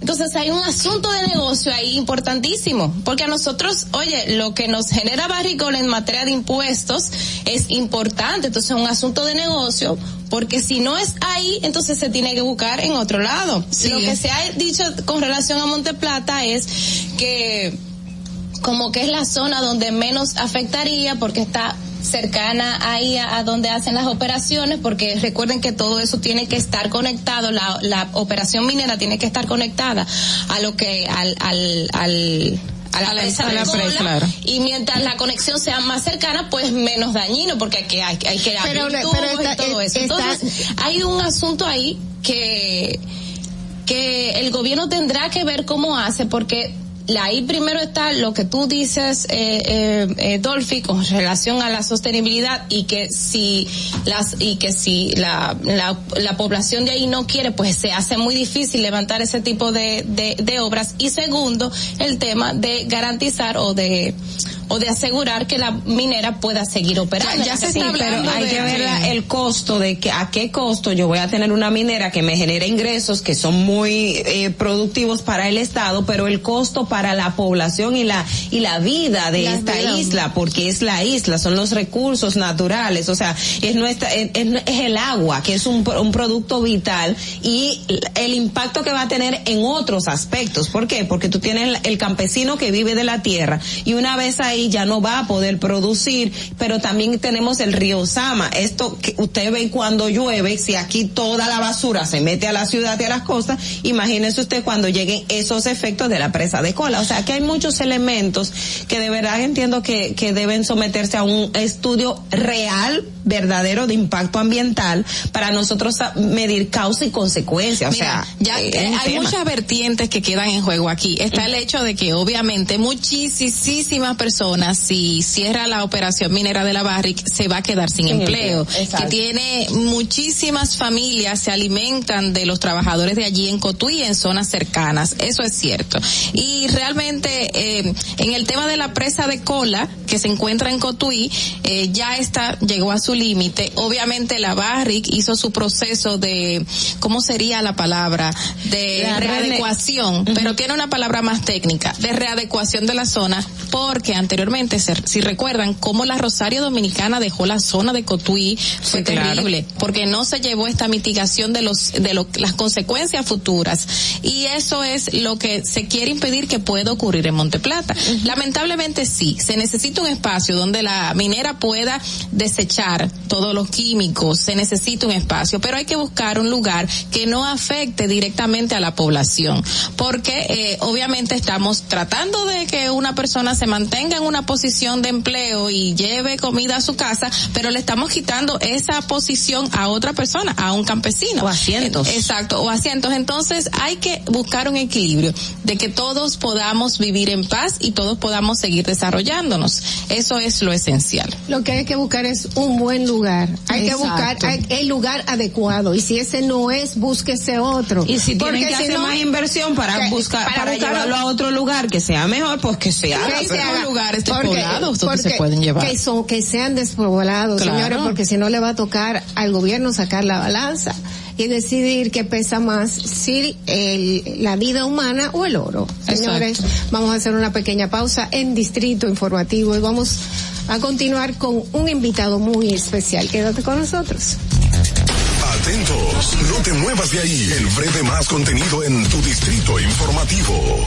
Entonces hay un asunto de negocio ahí importantísimo, porque a nosotros, oye, lo que nos genera Barricol en materia de impuestos es importante, entonces es un asunto de negocio, porque si no es ahí, entonces se tiene que buscar en otro lado. Lo que se ha dicho con relación a Monteplata es que como que es la zona donde menos afectaría porque está cercana ahí a, donde hacen las operaciones, porque recuerden que todo eso tiene que estar conectado, la, la operación minera tiene que estar conectada a lo que, al, al, al a la, presa, claro. y mientras la conexión sea más cercana pues menos dañino porque hay que hay, hay que abrir pero, y todo eso entonces hay un asunto ahí que que el gobierno tendrá que ver cómo hace porque ahí primero está lo que tú dices, eh, eh, eh, Dolphy, con relación a la sostenibilidad y que si las y que si la, la, la, población de ahí no quiere, pues se hace muy difícil levantar ese tipo de, de obras. Y segundo, el tema de garantizar o de o de asegurar que la minera pueda seguir operando. Ya, se está pero hay que ver el costo de que a qué costo yo voy a tener una minera que me genere ingresos que son muy eh, productivos para el Estado, pero el costo para la población y la y la vida de esta isla, porque es la isla, son los recursos naturales, o sea, es nuestra es, el agua, que es un, un producto vital y el impacto que va a tener en otros aspectos. ¿Por qué? Porque tú tienes el campesino que vive de la tierra y una vez ahí ya no va a poder producir, pero también tenemos el río Sama. Esto que usted ve cuando llueve, si aquí toda la basura se mete a la ciudad y a las costas, imagínese usted cuando lleguen esos efectos de la presa de cola. O sea, que hay muchos elementos que de verdad entiendo que, que deben someterse a un estudio real, verdadero de impacto ambiental para nosotros medir causa y consecuencia. O sea, ya eh, hay muchas vertientes que quedan en juego aquí. Está el hecho de que obviamente muchísimas personas, si cierra la operación minera de la Barrick, se va a quedar sin, empleo. Que tiene muchísimas familias, se alimentan de los trabajadores de allí en Cotuí y en zonas cercanas. Eso es cierto. Y realmente, eh, en el tema de la presa de cola, que se encuentra en Cotuí, eh, ya está, llegó a su límite. Obviamente la Barrick hizo su proceso de, ¿cómo sería la palabra? De readecuación, pero era una palabra más técnica, de readecuación de la zona, porque anteriormente, si recuerdan, como la Rosario Dominicana dejó la zona de Cotuí, fue terrible, porque no se llevó esta mitigación de los, de las consecuencias futuras. Y eso es lo que se quiere impedir que pueda ocurrir en Monteplata. Lamentablemente sí, se necesita un espacio donde la minera pueda desechar todos los químicos, se necesita un espacio, pero hay que buscar un lugar que no afecte directamente a la población, porque eh, obviamente estamos tratando de que una persona se mantenga en una posición de empleo y lleve comida a su casa, pero le estamos quitando esa posición a otra persona, a un campesino. O asientos. Exacto, o asientos. Entonces hay que buscar un equilibrio de que todos podamos vivir en paz y todos podamos seguir desarrollándonos. Eso es lo esencial. Lo que hay que buscar es un buen lugar. Hay que buscar el lugar adecuado y si ese no es, búsquese otro. Y si tienen que hacer más inversión para buscar para, llevarlo a otro lugar que sea mejor, pues que sea. Que lugares despoblados donde se pueden llevar. Que son que sean despoblados, señores, porque si no le va a tocar al gobierno sacar la balanza y decidir qué pesa más, si el, la vida humana o el oro. Señores, vamos a hacer una pequeña pausa en Distrito Informativo y vamos a continuar con un invitado muy especial. Quédate con nosotros. Atentos, no te muevas de ahí. El breve más contenido en tu Distrito Informativo.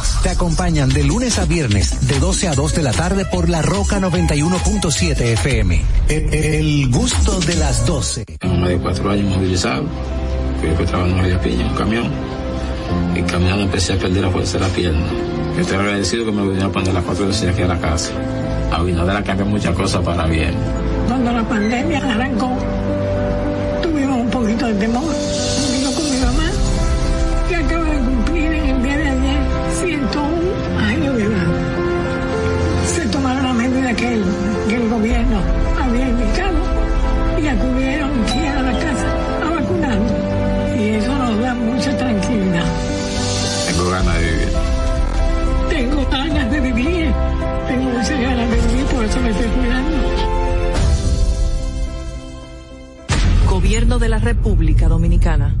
Te acompañan de lunes a viernes, de 12 a 2 de la tarde por La Roca 91.7 FM. El, el, gusto de las 12. Tengo más de cuatro años movilizado. Fui a trabajar en María Piña, un camión. Y caminando empecé a perder la fuerza de la pierna. Yo estoy agradecido que me vinieron a poner las cuatro veces aquí a la casa. A Abinader cambiado muchas cosas para bien. Cuando la pandemia arrancó, tuvimos un poquito de temor. Que el, que el gobierno había indicado y acudieron aquí a la casa a vacunarnos. Y eso nos da mucha tranquilidad. Tengo ganas de vivir. Tengo ganas de vivir. Tengo muchas ganas de vivir, por eso me estoy cuidando. Gobierno de la República Dominicana.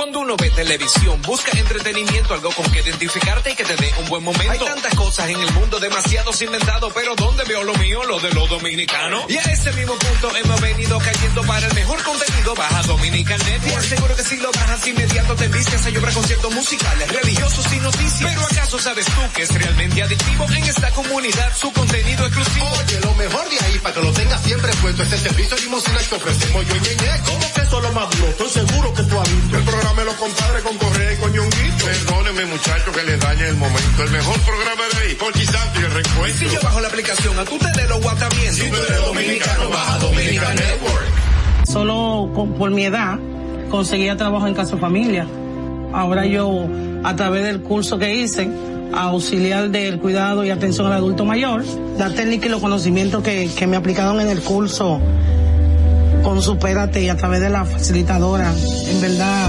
Cuando uno ve televisión, busca entretenimiento, algo con que identificarte y que te dé un buen momento. Hay tantas cosas en el mundo, demasiados inventados, pero ¿dónde veo lo mío? Lo de los dominicanos. Y a ese mismo punto hemos venido cayendo para el mejor contenido. Baja Dominican Network. Seguro que si lo bajas inmediato te vistes a llorar conciertos musicales, religiosos y noticias. Pero ¿acaso sabes tú que es realmente adictivo en esta comunidad su contenido exclusivo? Oye, lo mejor de ahí para que lo tengas siempre puesto es el servicio limosina que ofrecemos yo y Ñeñe. ¿Cómo que eso es lo más duro? Estoy seguro que tú has visto. De los compadres con Correa y Coñonguito. Perdónenme muchachos que les dañe el momento. El mejor programa de ahí, Conchi Santo y el reencuentro. Si yo bajo la aplicación, a tú te de lo guata bien. Si tú eres dominicano, baja Dominican Network. Solo con- por mi edad conseguía trabajo en casa familia. Ahora yo, a través del curso que hice, auxiliar del cuidado y atención al adulto mayor, la técnica y los conocimientos que, que me aplicaron en el curso con Supérate y a través de la facilitadora, en verdad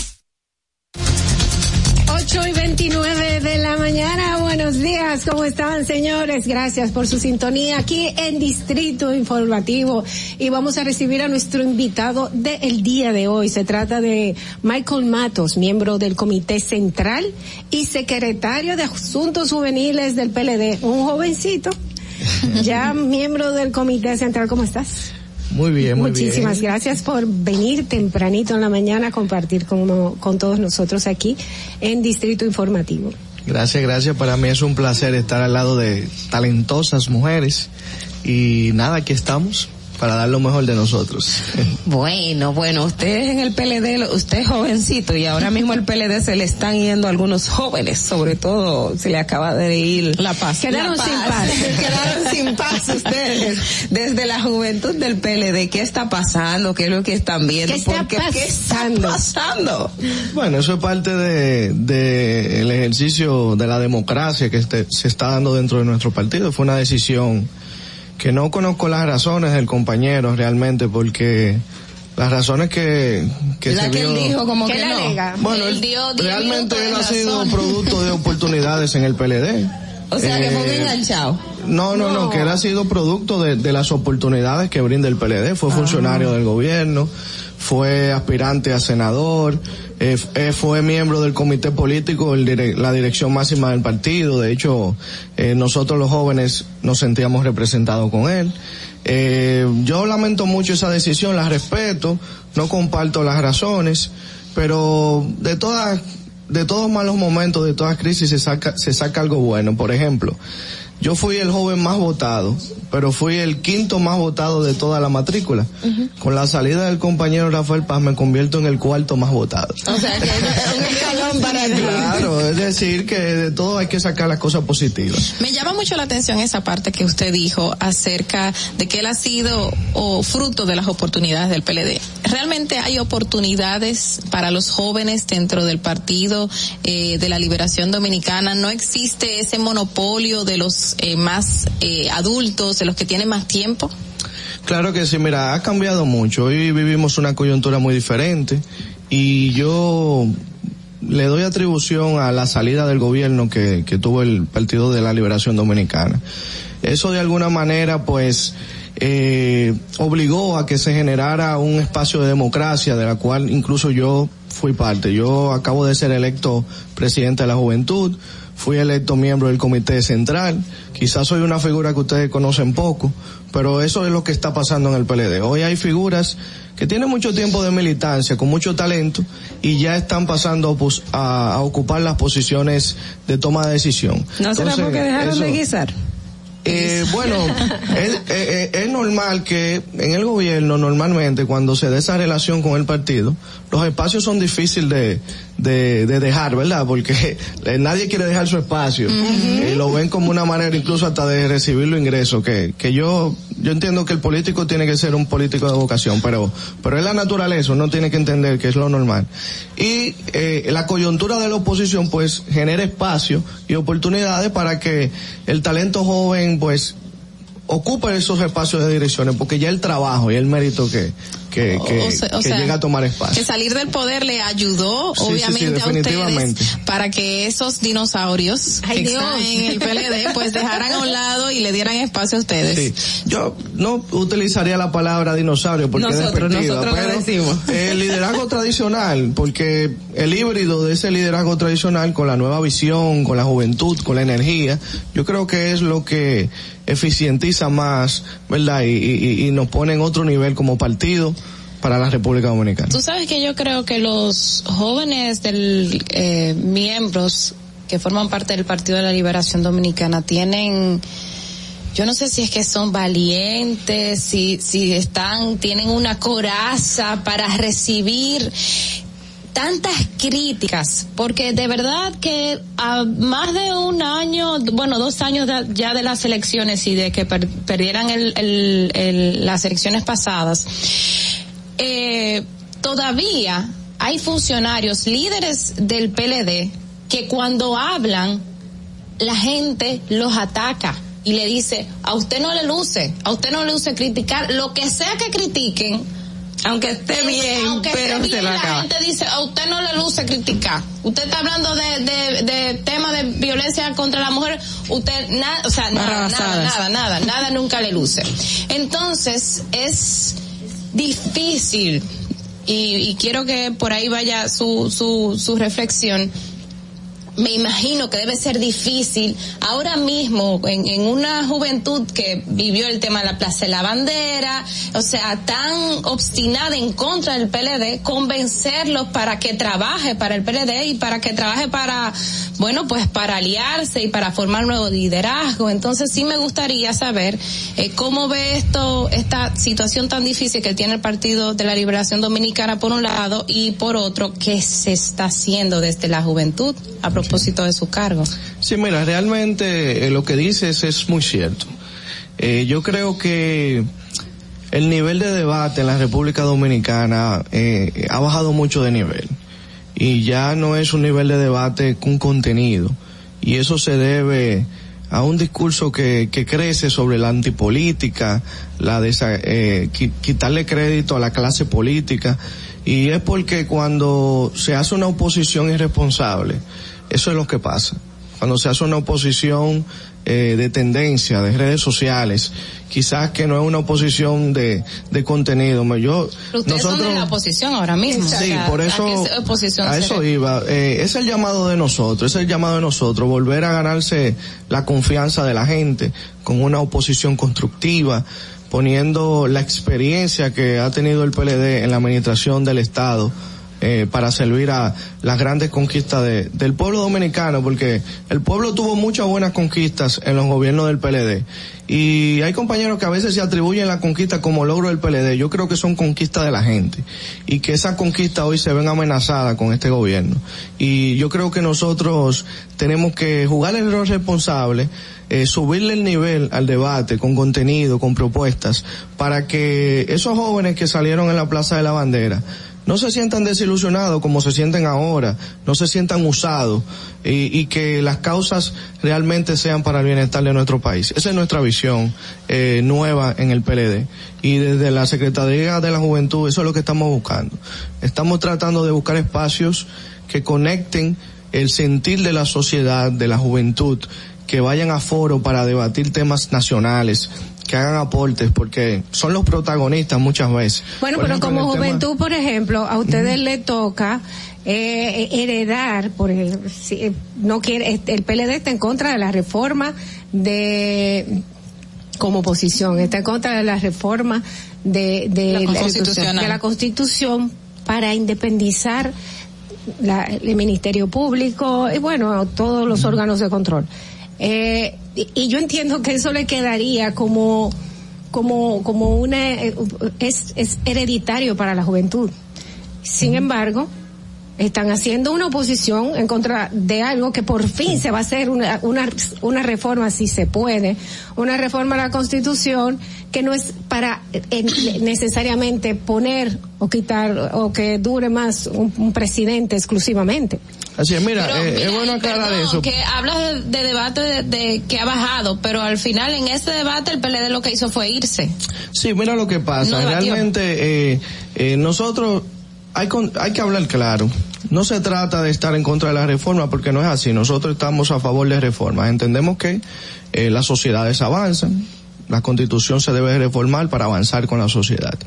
8 y 29 de la mañana. Buenos días, ¿cómo están, señores? Gracias por su sintonía aquí en Distrito Informativo. Y vamos a recibir a nuestro invitado del día de hoy. Se trata de Michael Matos, miembro del Comité Central y secretario de Asuntos Juveniles del PLD. Un jovencito, ya miembro del Comité Central. ¿Cómo estás? Muy bien, muy Muchísimas bien. gracias por venir tempranito en la mañana a compartir con, con todos nosotros aquí en Distrito Informativo. Gracias, gracias. Para mí es un placer estar al lado de talentosas mujeres. Y nada, aquí estamos para dar lo mejor de nosotros. Bueno, bueno, usted en el PLD, usted es jovencito y ahora mismo el PLD se le están yendo algunos jóvenes, sobre todo se le acaba de ir La paz. Quedaron La sin paz. Quedaron sin paz ustedes. Desde la juventud del PLD, ¿qué está pasando? ¿Qué es lo que están viendo? ¿Qué está Porque, ¿Qué está pasando? pasando? Bueno, eso es parte de, de el ejercicio de la democracia que este- se está dando dentro de nuestro partido. Fue una decisión que no conozco las razones del compañero realmente porque las razones que, que La se que él vio- dijo como ¿Qué que le no. alega? Bueno, Él él- dio realmente él ha sido producto de oportunidades en el PLD. O sea, que fue Eh, enganchado. No, no, no, que él ha sido producto de, de las oportunidades que brinda el PLD. Fue funcionario del gobierno, fue aspirante a senador, eh, fue miembro del comité político, el la dirección máxima del partido. De hecho, eh, nosotros los jóvenes nos sentíamos representados con él. Eh, yo lamento mucho esa decisión, la respeto, no comparto las razones, pero de todas de todos malos momentos, de todas crisis se saca, se saca algo bueno. Por ejemplo, yo fui el joven más votado, pero fui el quinto más votado de toda la matrícula. Con la salida del compañero Rafael Paz me convierto en el cuarto más votado. O sea, que es un escalón para ti. Claro, es decir que de todo hay que sacar las cosas positivas. Me llama mucho la atención esa parte que usted dijo acerca de que él ha sido o fruto de las oportunidades del PLD. ¿Realmente hay oportunidades para los jóvenes dentro del partido eh, de la Liberación Dominicana? ¿No existe ese monopolio de los eh, más eh, adultos, los que tienen más tiempo? Claro que sí, mira, ha cambiado mucho. Hoy vivimos una coyuntura muy diferente y yo le doy atribución a la salida del gobierno que, que tuvo el Partido de la Liberación Dominicana. Eso de alguna manera, pues, eh, obligó a que se generara un espacio de democracia de la cual incluso yo fui parte. Yo acabo de ser electo presidente de la juventud, fui electo miembro del comité central, quizás soy una figura que ustedes conocen poco, pero eso es lo que está pasando en el PLD. Hoy hay figuras que tienen mucho tiempo de militancia, con mucho talento, y ya están pasando pues, a, a ocupar las posiciones de toma de decisión. ¿No será Entonces, porque dejaron eso- de guisar? eh, bueno, es, eh, eh, es normal que en el gobierno normalmente cuando se da esa relación con el partido, los espacios son difíciles de, de, de dejar, ¿verdad? Porque eh, nadie quiere dejar su espacio. Y lo ven como una manera incluso hasta de recibir los ingresos, que, que yo, yo entiendo que el político tiene que ser un político de vocación, pero, pero es la naturaleza, uno tiene que entender que es lo normal. Y eh, la coyuntura de la oposición pues genera espacio y oportunidades para que el talento joven pues ocupe esos espacios de direcciones, porque ya el trabajo y el mérito que, que, que, O sea- o que sea, llega a tomar Que espacio. salir del poder le ayudó, Sí, sí, sí, obviamente, a ustedes para que esos dinosaurios Ay, que Dios. están en el PLD pues dejaran a un lado y le dieran espacio a ustedes. Sí. Yo no utilizaría la palabra dinosaurio porque Nosotros, es nosotros lo pero decimos. el liderazgo tradicional, porque el híbrido de ese liderazgo tradicional con la nueva visión, con la juventud, con la energía, yo creo que es lo que eficientiza más, ¿verdad? Y, y- nos pone en otro nivel como partido para la República Dominicana. Tú sabes que yo creo que los jóvenes del eh, miembros que forman parte del Partido de la Liberación Dominicana tienen yo no sé si es que son valientes, si si están tienen una coraza para recibir tantas críticas, porque de verdad que a más de un año, bueno, dos años ya de las elecciones y de que per- perdieran el- el- las elecciones pasadas, eh, todavía hay funcionarios líderes del PLD que cuando hablan la gente los ataca y le dice a usted no le luce, a usted no le luce criticar lo que sea que critiquen, aunque esté bien, aunque pero esté se bien, lo la acaba. gente dice a usted no le luce criticar. Usted está hablando de, de, de tema de violencia contra la mujer, usted nada, o sea, nada, nada, nada, nada, nada nunca le luce. Entonces es difícil y, y quiero que por ahí vaya su, su, su reflexión. Me imagino que debe ser difícil ahora mismo en, en una juventud que vivió el tema de la Plaza de la Bandera, o sea, tan obstinada en contra del PLD, convencerlos para que trabaje para el PLD y para que trabaje para, bueno, pues para aliarse y para formar nuevo liderazgo. Entonces sí me gustaría saber eh, cómo ve esto, esta situación tan difícil que tiene el Partido de la Liberación Dominicana por un lado y por otro, qué se está haciendo desde la juventud propósito de su cargo. Sí, mira, realmente eh, lo que dices es muy cierto. Eh, yo creo que el nivel de debate en la República Dominicana eh, ha bajado mucho de nivel y ya no es un nivel de debate con contenido y eso se debe a un discurso que, que crece sobre la antipolítica, la desa- eh, qui- quitarle crédito a la clase política y es porque cuando se hace una oposición irresponsable, eso es lo que pasa. Cuando se hace una oposición eh, de tendencia, de redes sociales, quizás que no es una oposición de, de contenido. Yo, Pero ustedes son de la oposición ahora mismo. Sí, o sea, por ¿a eso, a eso iba. Eh, es el llamado de nosotros, es el llamado de nosotros, volver a ganarse la confianza de la gente con una oposición constructiva, poniendo la experiencia que ha tenido el PLD en la administración del Estado eh, para servir a las grandes conquistas de- del pueblo dominicano, porque el pueblo tuvo muchas buenas conquistas en los gobiernos del PLD. Y hay compañeros que a veces se atribuyen la conquista como logro del PLD. Yo creo que son conquistas de la gente. Y que esas conquistas hoy se ven amenazadas con este gobierno. Y yo creo que nosotros tenemos que jugar el rol responsable, eh, subirle el nivel al debate con contenido, con propuestas, para que esos jóvenes que salieron en la Plaza de la Bandera, no se sientan desilusionados como se sienten ahora, no se sientan usados y, y que las causas realmente sean para el bienestar de nuestro país. Esa es nuestra visión eh, nueva en el PLD y desde la Secretaría de la Juventud eso es lo que estamos buscando. Estamos tratando de buscar espacios que conecten el sentir de la sociedad, de la juventud, que vayan a foro para debatir temas nacionales, que hagan aportes, porque son los protagonistas muchas veces. Bueno, Por pero ejemplo, como el tema- juventud, por ejemplo, a ustedes le toca eh, heredar, por ejemplo, si, eh, no quiere, el PLD está en contra de la reforma de como oposición, está en contra de la reforma de, de, La la, constitucional. de la Constitución para independizar la- el Ministerio Público y bueno, todos los órganos de control. Eh, y, yo entiendo que eso le quedaría como como como una eh, es, es hereditario para la juventud. Sin embargo, están haciendo una oposición en contra de algo que por fin se va a hacer una, una, una reforma, si se puede, una reforma a la Constitución que no es para eh, necesariamente poner o quitar o que dure más un, un presidente exclusivamente. Así es, mira, Pero, eh, mira, es bueno aclarar eso. Que hablas de, de debate de, de que ha bajado, pero al final en ese debate el PLD lo que hizo fue irse. Sí, mira lo que pasa. No. Realmente, eh, eh, nosotros hay, con- hay que hablar claro. No se trata de estar en contra de la reforma porque no es así. Nosotros estamos a favor de reformas. Entendemos que eh, las sociedades avanzan. La constitución se debe reformar para avanzar con la sociedad.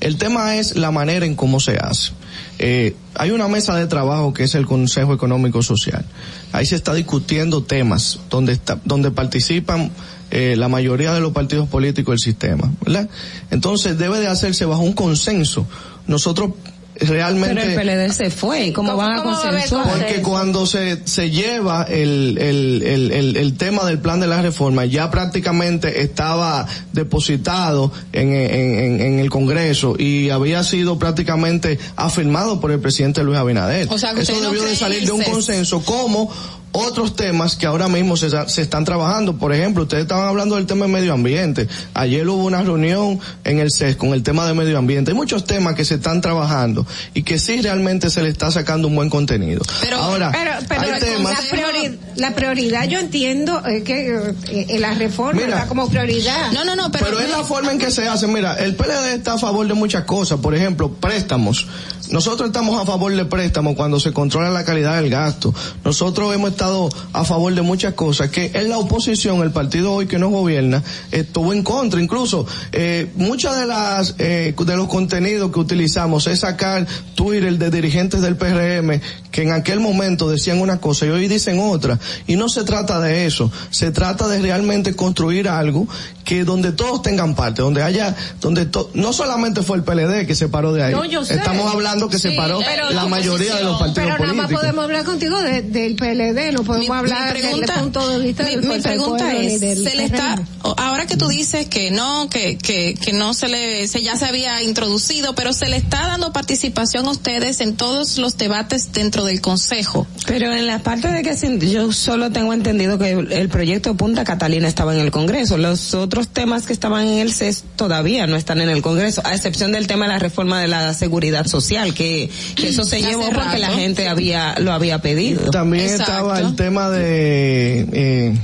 El tema es la manera en cómo se hace. Eh, hay una mesa de trabajo que es el Consejo Económico Social. Ahí se está discutiendo temas donde está, donde participan eh, la mayoría de los partidos políticos del sistema, ¿verdad? Entonces debe de hacerse bajo un consenso. Nosotros realmente Pero el PLD se fue, ¿y cómo, van a consensuar? porque cuando se, se lleva el, el, el, el, el tema del plan de la reforma, ya prácticamente estaba depositado en, en, en, en el Congreso y había sido prácticamente afirmado por el presidente Luis Abinader. O sea, que Eso no debió de salir de un consenso como otros temas que ahora mismo se, se están trabajando. Por ejemplo, ustedes estaban hablando del tema de medio ambiente. Ayer hubo una reunión en el CES con el tema de medio ambiente. Hay muchos temas que se están trabajando y que sí realmente se le está sacando un buen contenido. ahora, pero, pero hay la, temas... priori- la prioridad yo entiendo eh, que eh, la reforma Mira. está como prioridad. No, no, no, Pero, es la forma en que se hace. Mira, el PLD está a favor de muchas cosas. Por ejemplo, préstamos. Nosotros estamos a favor de préstamos cuando se controla la calidad del gasto. Nosotros hemos estado a favor de muchas cosas que en la oposición, el partido hoy que nos gobierna, estuvo en contra. Incluso, eh, muchas de las, eh, de los contenidos que utilizamos es sacar Twitter de dirigentes del PRM que en aquel momento decían una cosa y hoy dicen otra. Y no se trata de eso. Se trata de realmente construir algo que donde todos tengan parte, donde haya, donde to- no solamente fue el PLD que se paró de ahí. No, yo sé. Estamos hablando que se paró pero la mayoría de los partidos Pero nada más políticos. podemos hablar contigo de- del PLD, no podemos hablar del punto de vista mi, del mi del pregunta es, del se le está, ahora que tú dices que no, que, que, que no se le, se ya se había introducido, pero se le está dando participación a ustedes en todos los debates dentro del Consejo. Pero en la parte de que yo solo tengo entendido que el, proyecto Punta Catalina estaba en el Congreso. Los otros temas que estaban en el CES todavía no están en el Congreso, a excepción del tema de la reforma de la seguridad social, que, que eso se llevó porque la gente había lo había pedido. También estaba el tema de eh,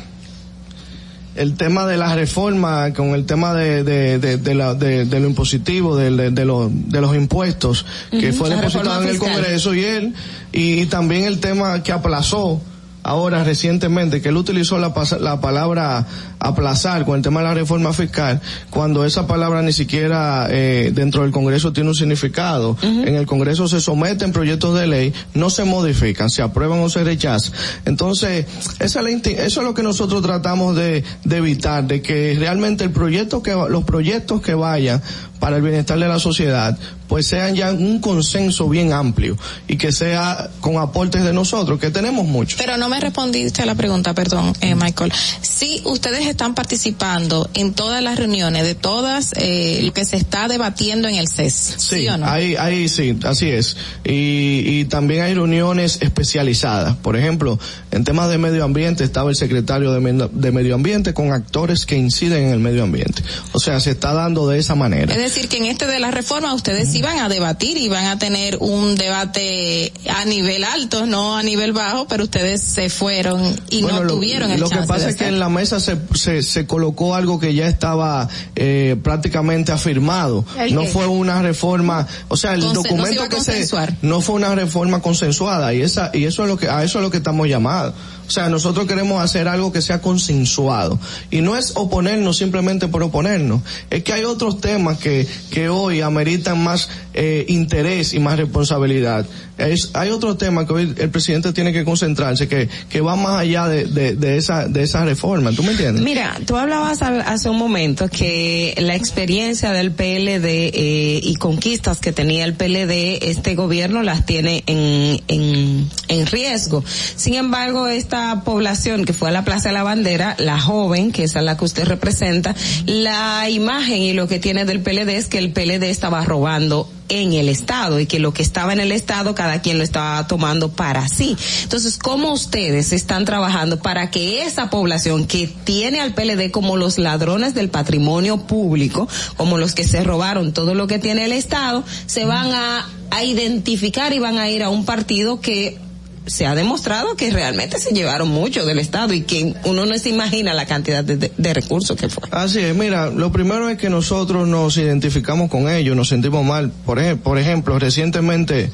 el tema de la reforma con el tema de de, de, de la- lo impositivo de, de, de los de los impuestos que fue depositado en el. Congreso y él y, también el tema que aplazó ahora recientemente que él utilizó la, la palabra aplazar con el tema de la reforma fiscal cuando esa palabra ni siquiera eh, dentro del Congreso tiene un significado. En el Congreso se someten proyectos de ley no se modifican se aprueban o se rechazan. Entonces esa es la inti- eso es lo que nosotros tratamos de, de evitar de que realmente el proyecto que los proyectos que vayan para el bienestar de la sociedad pues sean ya un consenso bien amplio y que sea con aportes de nosotros que tenemos muchos Pero no me respondiste a la pregunta, perdón, eh, Michael. Si ustedes están participando en todas las reuniones de todas eh, lo que se está debatiendo en el CES, ¿sí, Sí, o no? ahí, ahí sí, así es. Y, y también hay reuniones especializadas. Por ejemplo, en temas de medio ambiente estaba el secretario de, de Medio Ambiente con actores que inciden en el medio ambiente. O sea, se está dando de esa manera. Es decir, que en este de la reforma ustedes iban a debatir y van a tener un debate a nivel alto, no a nivel bajo, pero ustedes se fueron y Bueno, no lo, tuvieron el lo que pasa de es que en la mesa se, se, se colocó algo que ya estaba eh, prácticamente afirmado. ¿El No fue una reforma, o sea, el no se documento iba a que se no fue una reforma consensuada y esa y eso es lo que a eso es lo que estamos llamados. O sea, nosotros queremos hacer algo que sea consensuado. Y no es oponernos simplemente por oponernos. Es que hay otros temas que, que hoy ameritan más eh, interés y más responsabilidad. Es, hay otro tema que hoy el presidente tiene que concentrarse, que, que va más allá de, de, de esa, de esa reforma. ¿Tú me entiendes? Mira, tú hablabas hace un momento que la experiencia del PLD eh, y conquistas que tenía el PLD, este gobierno las tiene en, en, en riesgo. Sin embargo, esta población que fue a la Plaza de la Bandera, la joven, que es a la que usted representa, la imagen y lo que tiene del PLD es que el PLD estaba robando en el Estado y que lo que estaba en el Estado cada quien lo estaba tomando para sí. Entonces, ¿cómo ustedes están trabajando para que esa población que tiene al PLD como los ladrones del patrimonio público, como los que se robaron todo lo que tiene el Estado, se van a, a identificar y van a ir a un partido que se ha demostrado que realmente se llevaron mucho del Estado y que uno no se imagina la cantidad de, de- recursos que fue. Así es, mira, lo primero es que nosotros nos identificamos con ellos, nos sentimos mal. Por, por ejemplo, recientemente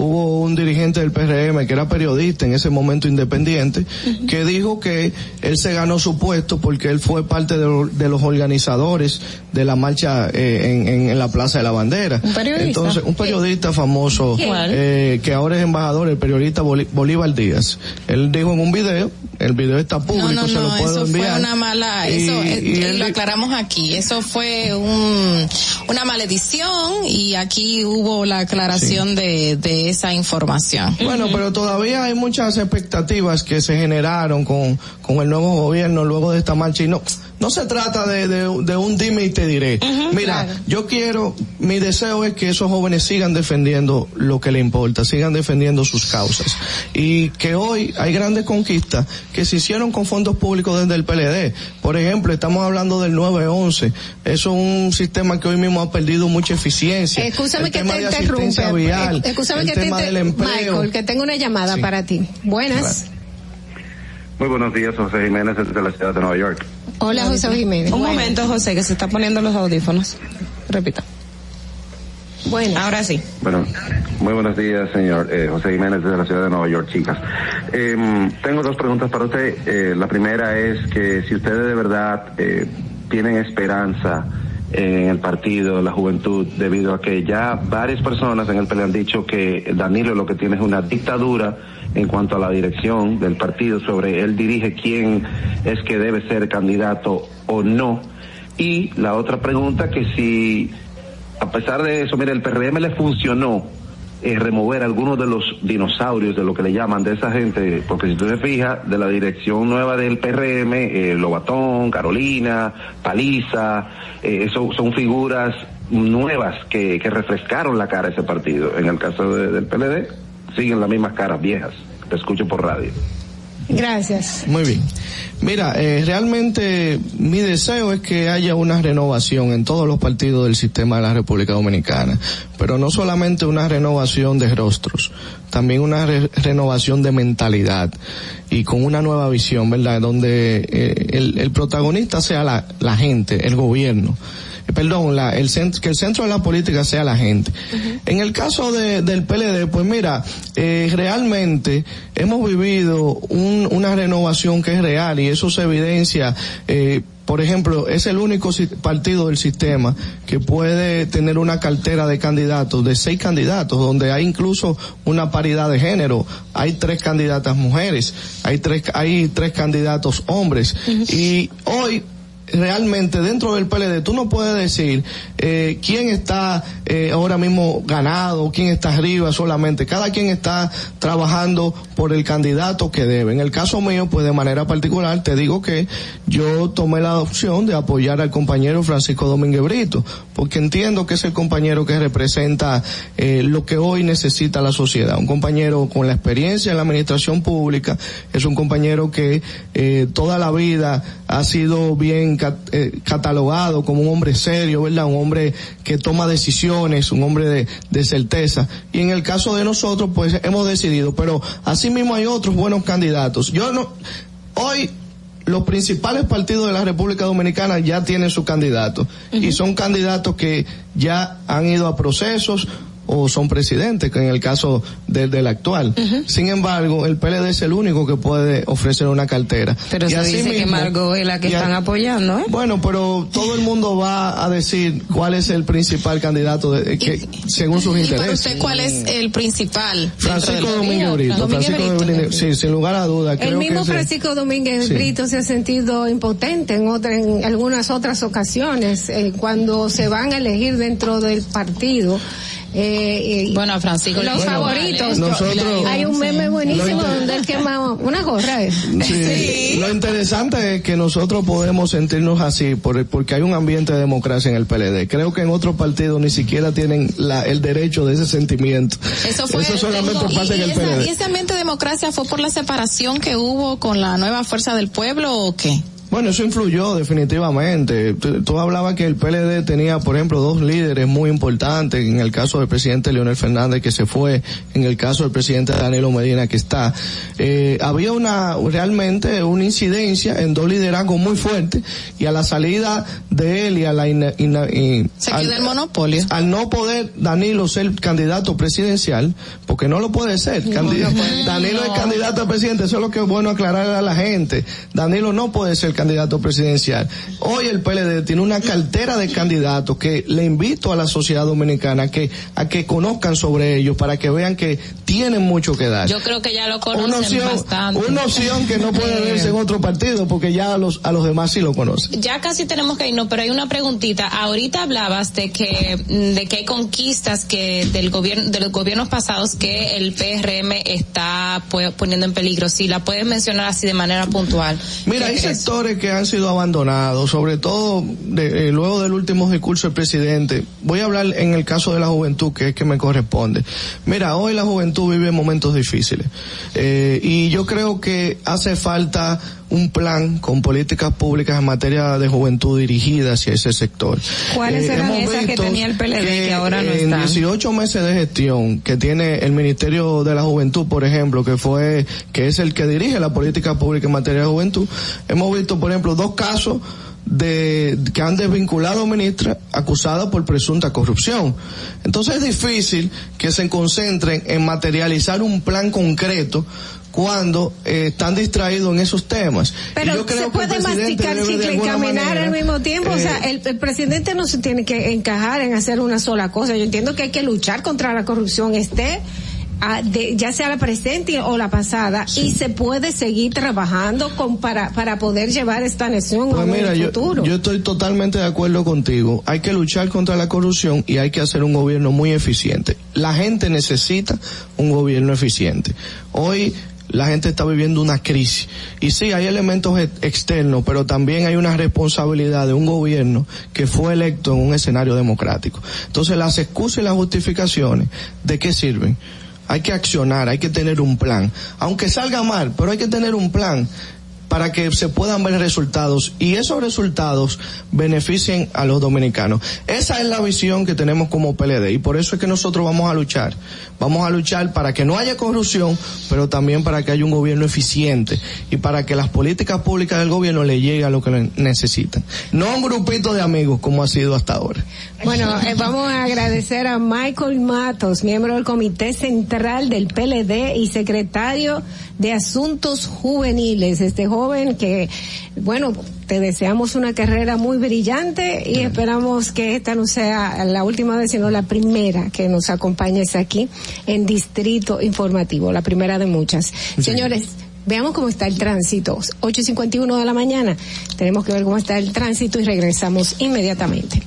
hubo un dirigente del PRM que era periodista en ese momento independiente, que dijo que él se ganó su puesto porque él fue parte de, lo- de los organizadores de la marcha eh, en, en- en la Plaza de la Bandera. ¿Un periodista? Entonces, un periodista famoso eh, que ahora es embajador, el periodista Bolí- Bolívar Díaz. Él dijo en un video, el video está público, No, no, se lo no, puedo eso enviar. fue una mala, Y- eso, eh, y él lo aclaramos aquí, eso fue un, una maledición y aquí hubo la aclaración de, de esa información. Bueno, pero todavía hay muchas expectativas que se generaron con, con el nuevo gobierno luego de esta marcha y no, no se trata de, de, de un dime y te diré. Mira, yo quiero, mi deseo es que esos jóvenes sigan defendiendo lo que les importa, sigan defendiendo sus causas. Y que hoy hay grandes conquistas que se hicieron con fondos públicos desde el PLD. Por ejemplo, estamos hablando del 911. Eso es un sistema que hoy mismo ha perdido mucha eficiencia. Escúchame El que tema te interrumpe. vial, Eh, el que te tema del inter- empleo. Michael, que tengo una llamada Sí. para ti. Buenas. Muy buenos días, José Jiménez desde la ciudad de Nueva York. Hola, José Jiménez. Un Bueno. momento, José, que se está poniendo los audífonos. Repita. Bueno. Ahora sí. Bueno, muy buenos días, señor eh, José Jiménez desde la ciudad de Nueva York, chicas. Em, tengo dos preguntas para usted. Eh, la primera es que si ustedes de verdad eh, tienen esperanza en el partido, la juventud, debido a que ya varias personas en el PLD han dicho que Danilo lo que tiene es una dictadura en cuanto a la dirección del partido sobre él dirige quién es que debe ser candidato o no. Y la otra pregunta que si a pesar de eso, mire, el PRM le funcionó eh, remover algunos de los dinosaurios, de lo que le llaman, de esa gente, porque si usted se fija, de la dirección nueva del PRM, eh, Lobatón, Carolina, Paliza, eh, son figuras nuevas que, que refrescaron la cara a ese partido. En el caso de- del PLD, siguen las mismas caras viejas. Te escucho por radio. Gracias. Muy bien. Mira, eh, realmente mi deseo es que haya una renovación en todos los partidos del sistema de la República Dominicana, pero no solamente una renovación de rostros, también una re- renovación de mentalidad y con una nueva visión, ¿verdad? Donde eh, el, el protagonista sea la, la gente, el gobierno. Eh, Perdón, la, el centro, que el centro de la política sea la gente. En el caso de, del PLD, pues mira, eh, realmente hemos vivido un- una renovación que es real y eso se evidencia, eh, por ejemplo, es el único partido del sistema que puede tener una cartera de candidatos, de seis candidatos, donde hay incluso una paridad de género. Hay tres candidatas mujeres, hay tres, hay tres candidatos hombres. Y hoy, realmente dentro del PLD tú no puedes decir eh, quién está eh, ahora mismo ganado, quién está arriba solamente. Cada quien está trabajando por el candidato que debe. En el caso mío, pues de manera particular te digo que yo tomé la opción de apoyar al compañero Francisco Domínguez Brito, porque entiendo que es el compañero que representa eh, lo que hoy necesita la sociedad. Un compañero con la experiencia en la administración pública, es un compañero que eh, toda la vida ha sido bien catalogado como un hombre serio, ¿verdad? Un hombre que toma decisiones, un hombre de, de certeza. Y en el caso de nosotros, pues hemos decidido, pero asimismo hay otros buenos candidatos. Yo no, hoy los principales partidos de la República Dominicana ya tienen su candidato y son candidatos que ya han ido a procesos o son presidentes, que en el caso del, del actual. Sin embargo, el PLD es el único que puede ofrecer una cartera. Pero Y se así dice que mismo- Margot es la que a- están apoyando, ¿eh? Bueno, pero todo el mundo va a decir cuál es el principal candidato de, que, según sus ¿Y para intereses. usted cuál es el principal? Francisco Domínguez Brito, Domínguez Francisco Brito. Domínguez- sí, sin lugar a duda. El creo mismo que Francisco Domínguez Sí. Brito se ha sentido impotente en, otra, en algunas otras ocasiones eh, cuando se van a elegir dentro del partido. Eh, eh, Bueno, a Francisco los favoritos. ¿eh? Nosotros- Hay un meme buenísimo donde él quema una gorra. eh. Sí. Lo interesante es que nosotros podemos sentirnos así por- porque hay un ambiente de democracia en el PLD. Creo que en otros partidos ni siquiera tienen la- el derecho de ese sentimiento. Eso fue solamente y- pasa en y el esa- PLD. ¿Y ese ambiente de democracia fue por la separación que hubo con la nueva fuerza del pueblo o qué? Bueno, eso influyó definitivamente. Tú, tú hablabas que el PLD tenía, por ejemplo, dos líderes muy importantes, en el caso del presidente Leonel Fernández que se fue, en el caso del presidente Danilo Medina que está. Eh, había una, realmente una incidencia en dos liderazgos muy fuertes y a la salida de él y a la ina- ina- y- Se al- queda el monopolio. al no poder Danilo ser candidato presidencial, porque no lo puede ser. Danilo es candidato a presidente, eso es lo que es bueno aclarar a la gente. Danilo no puede ser candidato presidencial. Hoy el PLD tiene una cartera de candidatos que le invito a la sociedad dominicana que, a que conozcan sobre ellos para que vean que tienen mucho que dar. Yo creo que ya lo Una conocen opción, bastante. una opción que no puede verse en otro partido porque ya a los, a los demás sí lo conocen. Ya casi tenemos que irnos, pero hay una preguntita. Ahorita hablabas de que de que hay conquistas que del gobierno de los gobiernos pasados que el PRM está poniendo en peligro. Si la puedes mencionar así de manera puntual. Mira, ¿Qué hay crees? sectores que han sido abandonados, sobre todo de- eh, luego del último discurso del presidente. Voy a hablar en el caso de la juventud, que es que me corresponde. Mira, hoy la juventud vive momentos difíciles. Eh, y yo creo que hace falta un plan con políticas públicas en materia de juventud dirigida hacia ese sector. ¿Cuáles Eh, eran esas que tenía el PLD que ahora no en están? 18 meses de gestión que tiene el Ministerio de la Juventud, por ejemplo, que fue, que es el que dirige la política pública en materia de juventud, hemos visto, por ejemplo, dos casos de que han desvinculado ministra acusada por presunta corrupción. Entonces es difícil que se concentren en materializar un plan concreto cuando eh, están distraídos en esos temas. Pero yo creo se puede masticar chicle y caminar manera, al mismo tiempo. o sea, eh, el, el presidente no se tiene que encajar en hacer una sola cosa. Yo entiendo que hay que luchar contra la corrupción, esté ah, de- ya sea la presente o la pasada, y se puede seguir trabajando con para para poder llevar esta nación a Pues un yo, futuro. yo estoy totalmente de acuerdo contigo. Hay que luchar contra la corrupción y hay que hacer un gobierno muy eficiente. La gente necesita un gobierno eficiente. Hoy la gente está viviendo una crisis. Y sí, hay elementos e- externos, pero también hay una responsabilidad de un gobierno que fue electo en un escenario democrático. Entonces las excusas y las justificaciones, ¿de qué sirven? Hay que accionar, hay que tener un plan. Aunque salga mal, pero hay que tener un plan para que se puedan ver resultados y esos resultados beneficien a los dominicanos. Esa es la visión que tenemos como PLD y por eso es que nosotros vamos a luchar. Vamos a luchar para que no haya corrupción, pero también para que haya un gobierno eficiente y para que las políticas públicas del gobierno le lleguen a lo que necesitan. No un grupito de amigos como ha sido hasta ahora. Bueno, eh, vamos a agradecer a Michael Matos, miembro del Comité Central del PLD y secretario de Asuntos Juveniles. Este joven que, bueno, te deseamos una carrera muy brillante y esperamos que esta no sea la última vez, sino la primera que nos acompañes aquí en Distrito Informativo, la primera de muchas. Señores, Veamos cómo está el tránsito. 8.51 de la mañana. Tenemos que ver cómo está el tránsito y regresamos inmediatamente.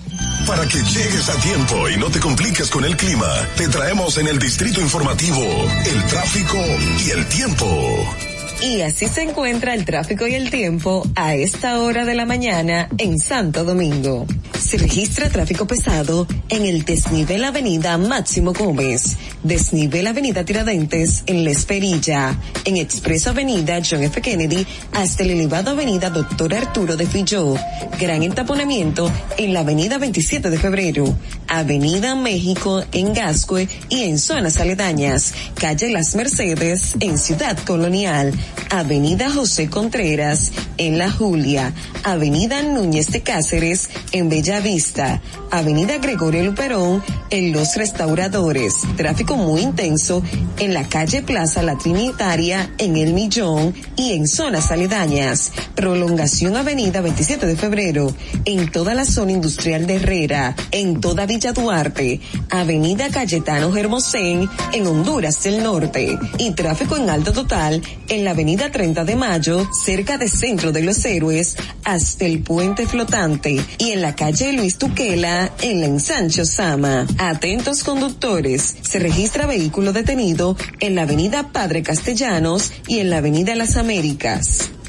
Para que llegues a tiempo y no te compliques con el clima, te traemos en el distrito informativo el tráfico y el tiempo. Y así se encuentra el tráfico y el tiempo a esta hora de la mañana en Santo Domingo. Se registra tráfico pesado en el desnivel Avenida Máximo Gómez, desnivel Avenida Tiradentes en La Esperilla, en Expreso Avenida John F. Kennedy hasta el elevado Avenida Doctor Arturo de Filló, gran entaponamiento en la Avenida 27 de Febrero, Avenida México en Gascue y en zonas aledañas, calle Las Mercedes en Ciudad Colonial, Avenida José Contreras en La Julia, Avenida Núñez de Cáceres en Bella Vista, Avenida Gregorio Luperón en Los Restauradores. Tráfico muy intenso en la calle Plaza La Trinitaria, en El Millón y en zonas aledañas. Prolongación Avenida 27 de Febrero, en toda la zona industrial de Herrera, en toda Villa Duarte, Avenida Cayetano Hermosén, en Honduras del Norte. Y tráfico en alto total en la Avenida 30 de Mayo, cerca de Centro de los Héroes, hasta el puente flotante y en la calle Luis Tuquela en la ensancho Sama. Atentos conductores, se registra vehículo detenido en la avenida Padre Castellanos y en la avenida Las Américas.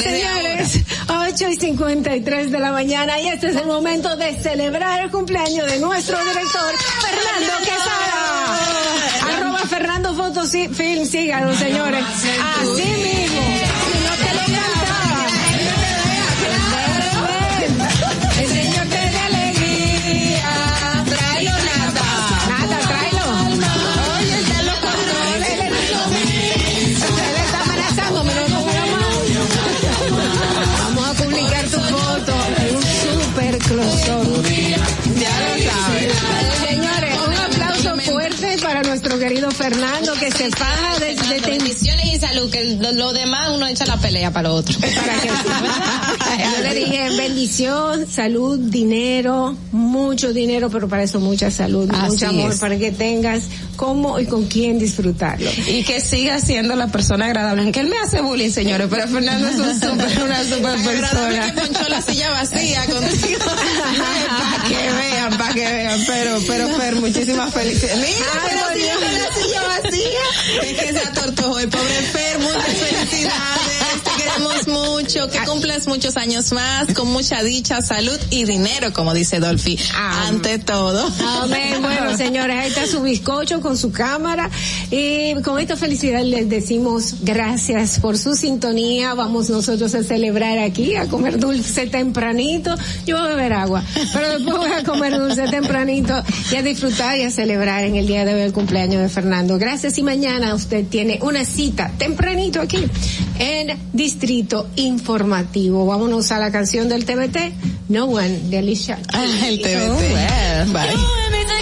Señores, 8 y 53 de la mañana y este es el momento de celebrar el cumpleaños de nuestro director, Fernando Quesada. Arroba Fernando Fotofilm, síganlo señores. Así mismo. Fernando que se faja desde Bendiciones y salud, que lo, lo demás uno echa la pelea para otro. Yo le dije bendición, salud, dinero, mucho dinero, pero para eso mucha salud, Así mucho amor, es. para que tengas cómo y con quién disfrutarlo. Y que siga siendo la persona agradable. Aunque él me hace bullying, señores, pero Fernando es un super, una super persona. que ponchó la silla vacía contigo. para que para que vean. Pero, pero, Fer, muchísimas felicidades. Mira, Ay, pero Dios. sí, la silla vacía. Es que se atortojó el pobre Fer, muchas felicidades, mucho, que cumplas muchos años más, con mucha dicha, salud y dinero, como dice Dolphy, ante todo. Amén. Bueno, señores, ahí está su bizcocho con su cámara. Y con esta felicidad les decimos gracias por su sintonía. Vamos nosotros a celebrar aquí, a comer dulce tempranito. Yo voy a beber agua, pero después voy a comer dulce tempranito y a disfrutar y a celebrar en el día de hoy el cumpleaños de Fernando. Gracias y mañana usted tiene una cita tempranito aquí en Distrito Informativo. Vámonos a la canción del TBT, No One, de Alicia. el TBT. Oh, well, bye.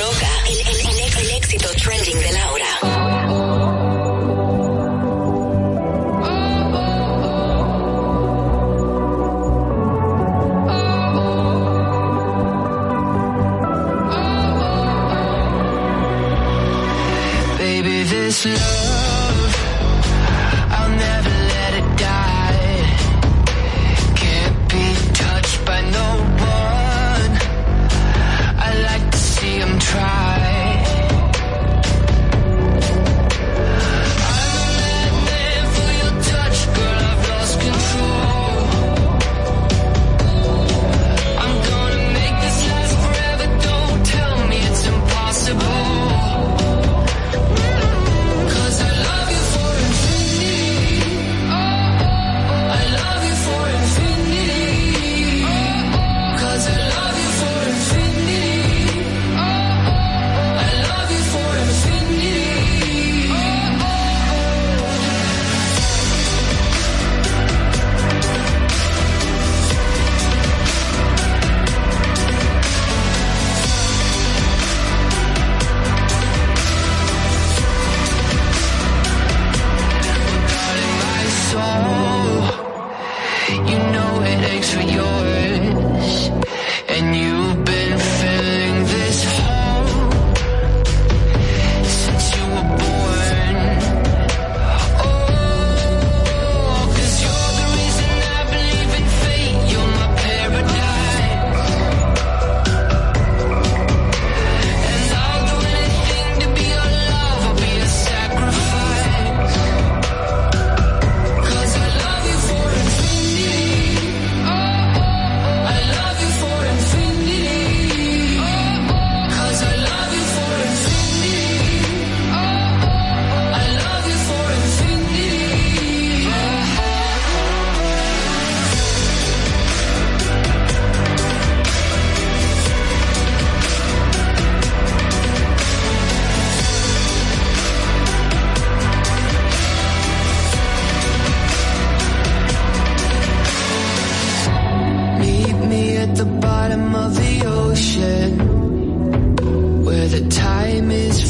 Roca, el, el- el- el éxito trending de Laura.